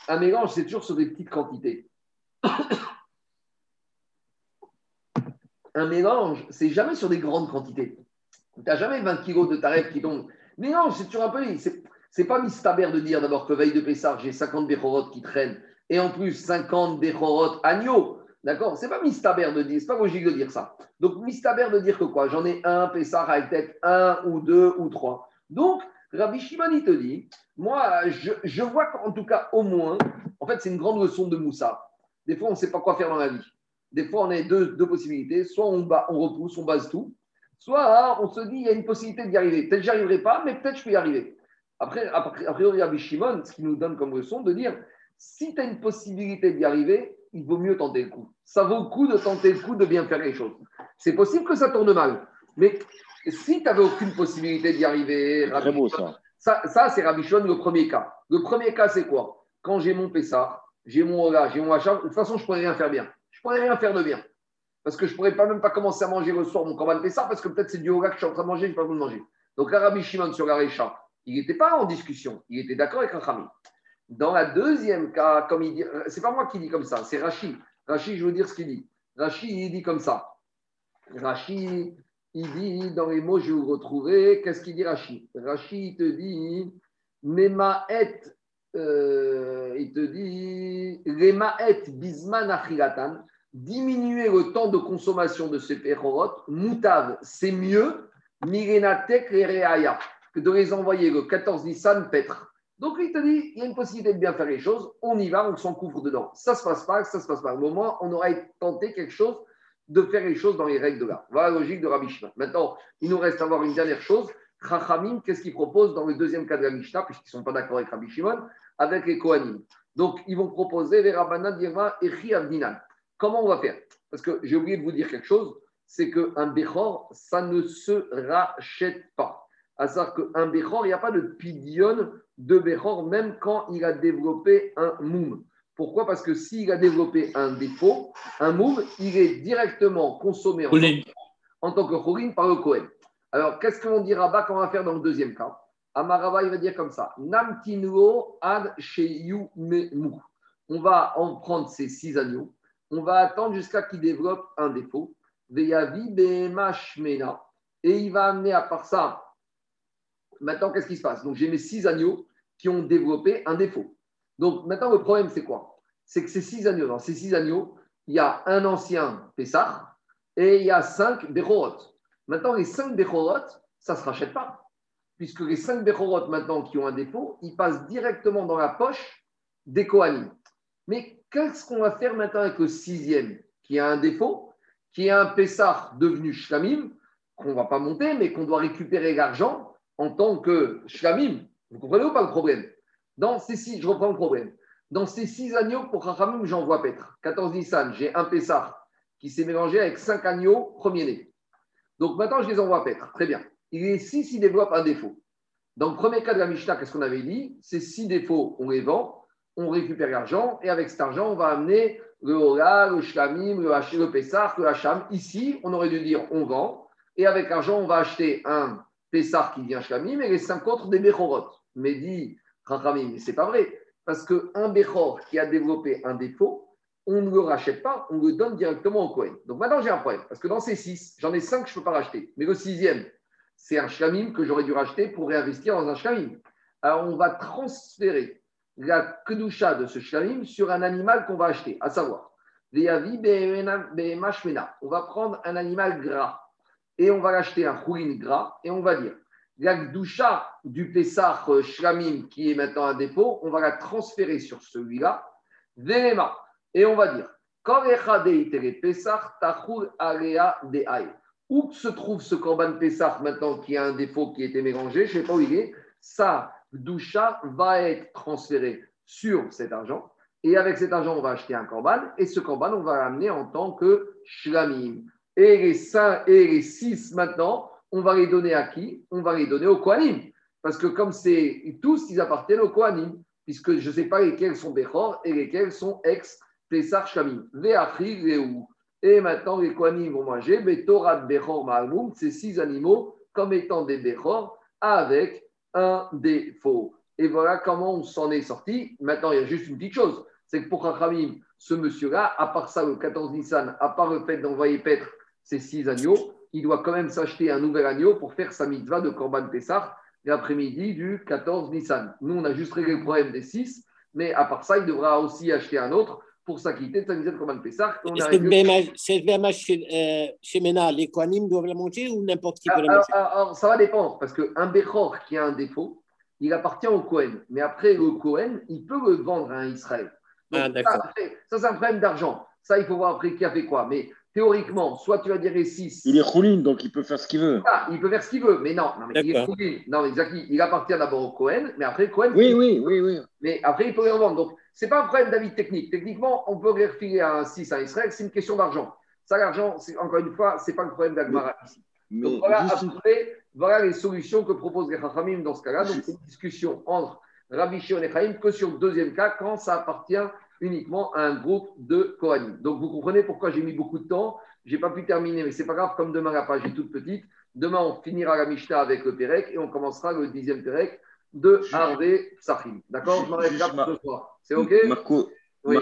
un mélange, c'est toujours sur des petites quantités. un mélange, c'est jamais sur des grandes quantités. Tu n'as jamais 20 kilos de taref qui tombent. Mélange, c'est toujours un peu. C'est pas mistaber de dire d'abord que veille de Pessar, j'ai 50 béchorot qui traînent et en plus 50 béchorot agneaux. D'accord? C'est pas mistaber de dire, c'est pas logique de dire ça. Donc, mistaber de dire que quoi? J'en ai un Pessar avec un ou deux ou trois. Donc, Rabbi Shimon, il te dit, moi, je, vois qu'en tout cas, au moins, en fait, c'est une grande leçon de Moussa. Des fois, on ne sait pas quoi faire dans la vie. Des fois, on a deux, deux possibilités. Soit on, repousse, on base tout. Soit on se dit, il y a une possibilité d'y arriver. Peut-être j'y arriverai pas, mais peut-être je peux y arriver. Après, a priori, Rabbi Shimon, ce qui nous donne comme leçon de dire, si tu as une possibilité d'y arriver, il vaut mieux tenter le coup. Ça vaut le coup de tenter le coup de bien faire les choses. C'est possible que ça tourne mal, mais si tu n'avais aucune possibilité d'y arriver, ça, ça, c'est Rabichon le premier cas. Le premier cas, c'est quoi? Quand j'ai mon Pessah, j'ai mon Ola, j'ai mon Hacham, de toute façon, je ne pourrais rien faire bien. Je ne pourrais rien faire de bien. Parce que je ne pourrais pas même pas commencer à manger le soir mon Korban Pessah, parce que peut-être c'est du Ola que je suis en train de manger, je n'ai pas de manger. Donc, Rabbi Shimon sur la Récha, il n'était pas en discussion, il était d'accord avec un Khami. Dans la deuxième cas, comme il dit, c'est pas moi qui dis comme ça, c'est Rachid. Rachid, je veux dire ce qu'il dit. Rachid, il dit comme ça. Rachid, il dit dans les mots, je vais vous retrouver, qu'est-ce qu'il dit Rachid Rachid, te dit, Memaet, euh, il te dit, Lemaet bisman diminuer le temps de consommation de ces pérorot, moutav, c'est mieux, mirenatek reaya, que de les envoyer le 14 Nissan Petre. Donc il te dit, il y a une possibilité de bien faire les choses, on y va, on s'en couvre dedans. Ça se passe pas, ça se passe pas. Au moment, on aura tenté quelque chose de faire les choses dans les règles de l'art. Voilà la logique de Rabbi Shimon. Maintenant, il nous reste à voir une dernière chose. Chachamim, qu'est-ce qu'ils proposent dans le deuxième cas de la Mishnah, puisqu'ils ne sont pas d'accord avec Rabbi Shimon, avec les Kohanim. Donc, ils vont proposer les Rabbanan Dirma et Abdinan. Comment on va faire? Parce que j'ai oublié de vous dire quelque chose, c'est qu'un Bechor, ça ne se rachète pas. À savoir qu'un Bechor, il n'y a pas de pidion de Bechor, même quand il a développé un Moum. Pourquoi? Parce que s'il a développé un défaut, un move, il est directement consommé en, tant que chorin par le Kohen. Alors, qu'est-ce qu'on dira bas qu'on va faire dans le deuxième cas? Amarava, il va dire comme ça Namtinuo ad. On va en prendre ces six agneaux. On va attendre jusqu'à qu'il développe un défaut. Veyavi mena. Et il va amener à part ça. Maintenant, qu'est-ce qui se passe? Donc, j'ai mes six agneaux qui ont développé un défaut. Donc maintenant, le problème, c'est quoi? C'est que ces six agneaux, dans ces six agneaux, il y a un ancien Pessah et il y a cinq Bechorot. Maintenant, les cinq Bechorot, ça ne se rachète pas. Puisque les cinq Bechorot, maintenant, qui ont un défaut, ils passent directement dans la poche des Kohanim. Mais qu'est-ce qu'on va faire maintenant avec le sixième qui a un défaut, qui est un Pessah devenu Shlamim, qu'on ne va pas monter, mais qu'on doit récupérer l'argent en tant que Shlamim Vous comprenez ou pas le problème? Dans ces six, je reprends le problème. Dans ces six agneaux, pour Chachamim, j'en vois Petre. 14 Nissan, j'ai un Pessah qui s'est mélangé avec cinq agneaux premier-né. Donc maintenant, je les envoie Petre. Très bien. Il est six, il développe un défaut. Dans le premier cas de la Mishnah, qu'est-ce qu'on avait dit? Ces six défauts, on les vend, on récupère l'argent et avec cet argent, on va amener le Hola, le Shlamim, le, H, le Pessah, le Hacham. Ici, on aurait dû dire on vend et avec l'argent, on va acheter un Pessah qui vient Shlamim et les cinq autres des Bechorot. Mais dit Rachamim, c'est pas vrai parce qu'un Bechor qui a développé un défaut, on ne le rachète pas, on le donne directement au Kohen. Donc maintenant, j'ai un problème parce que dans ces six, j'en ai cinq que je ne peux pas racheter. Mais le sixième, c'est un Shlamim que j'aurais dû racheter pour réinvestir dans un Shlamim. Alors, on va transférer la Kedusha de ce Shlamim sur un animal qu'on va acheter, à savoir, on va prendre un animal gras et on va l'acheter un choulin gras et on va dire, la Kedusha du Pessah Shlamim qui est maintenant un dépôt, on va la transférer sur celui-là, et on va dire, où se trouve ce Korban Pessah maintenant qui a un défaut qui a été mélangé, je ne sais pas où il est, ça, Doucha va être transféré sur cet argent. Et avec cet argent, on va acheter un Korban. Et ce Korban, on va l'amener en tant que Shlamim. Et les 5 et les 6 maintenant, on va les donner à qui? On va les donner au Kohanim. Parce que comme c'est tous, ils appartiennent au Kohanim. Puisque je ne sais pas lesquels sont Bechor et lesquels sont ex-Pessar Shlamim. Et maintenant, les Kohanim vont manger Torah Bechor Ma'almoum, ces six animaux, comme étant des Bechor, avec un défaut. Et voilà comment on s'en est sorti. Maintenant, il y a juste une petite chose c'est que pour Rachamim, ce monsieur-là, à part ça, le 14 Nissan, à part le fait d'envoyer paître ces six agneaux, il doit quand même s'acheter un nouvel agneau pour faire sa mitzvah de Korban Pessah l'après-midi du 14 Nissan. Nous, on a juste réglé le problème des six, mais à part ça, il devra aussi acheter un autre pour s'acquitter de sa mitzvah de Korban Pessah. Cette BMA chez, chez Mena, les Kohanim doivent la manger ou n'importe qui peut la manger alors, ça va dépendre, parce qu'un Bechor qui a un défaut, il appartient au Kohen. Mais après, le Kohen, il peut le vendre à un Israël. ah, d'accord. Ça, c'est un problème d'argent. Ça, il faut voir après qui a fait quoi. Mais théoriquement, soit tu vas dire 6. Il est rouline, donc il peut faire ce qu'il veut. Ah, il peut faire ce qu'il veut, mais non, non mais il est rouline. Non, exactement. Il appartient d'abord au Cohen, mais après Cohen. Oui, oui, oui, oui. Mais après, il peut les revendre. Donc, ce n'est pas un problème d'avis technique. Techniquement, on peut les refiler à un 6 à Israël, c'est une question d'argent. Ça, l'argent, encore une fois, ce n'est pas le problème d'Agmara ici. Donc, voilà, après, voilà les solutions que proposent les Chachamim dans ce cas-là. Donc, c'est une discussion entre Rabbi Shimon et Chaim que sur le deuxième cas, quand ça appartient uniquement à un groupe de Kohanim. Donc, vous comprenez pourquoi j'ai mis beaucoup de temps. Je n'ai pas pu terminer, mais ce n'est pas grave, comme demain la page est toute petite. Demain, on finira la Mishnah avec le Pérec et on commencera le dixième Pérec de Harvé Sachim. D'accord? Je m'arrête là pour ce soir. C'est OK? Marco, oui.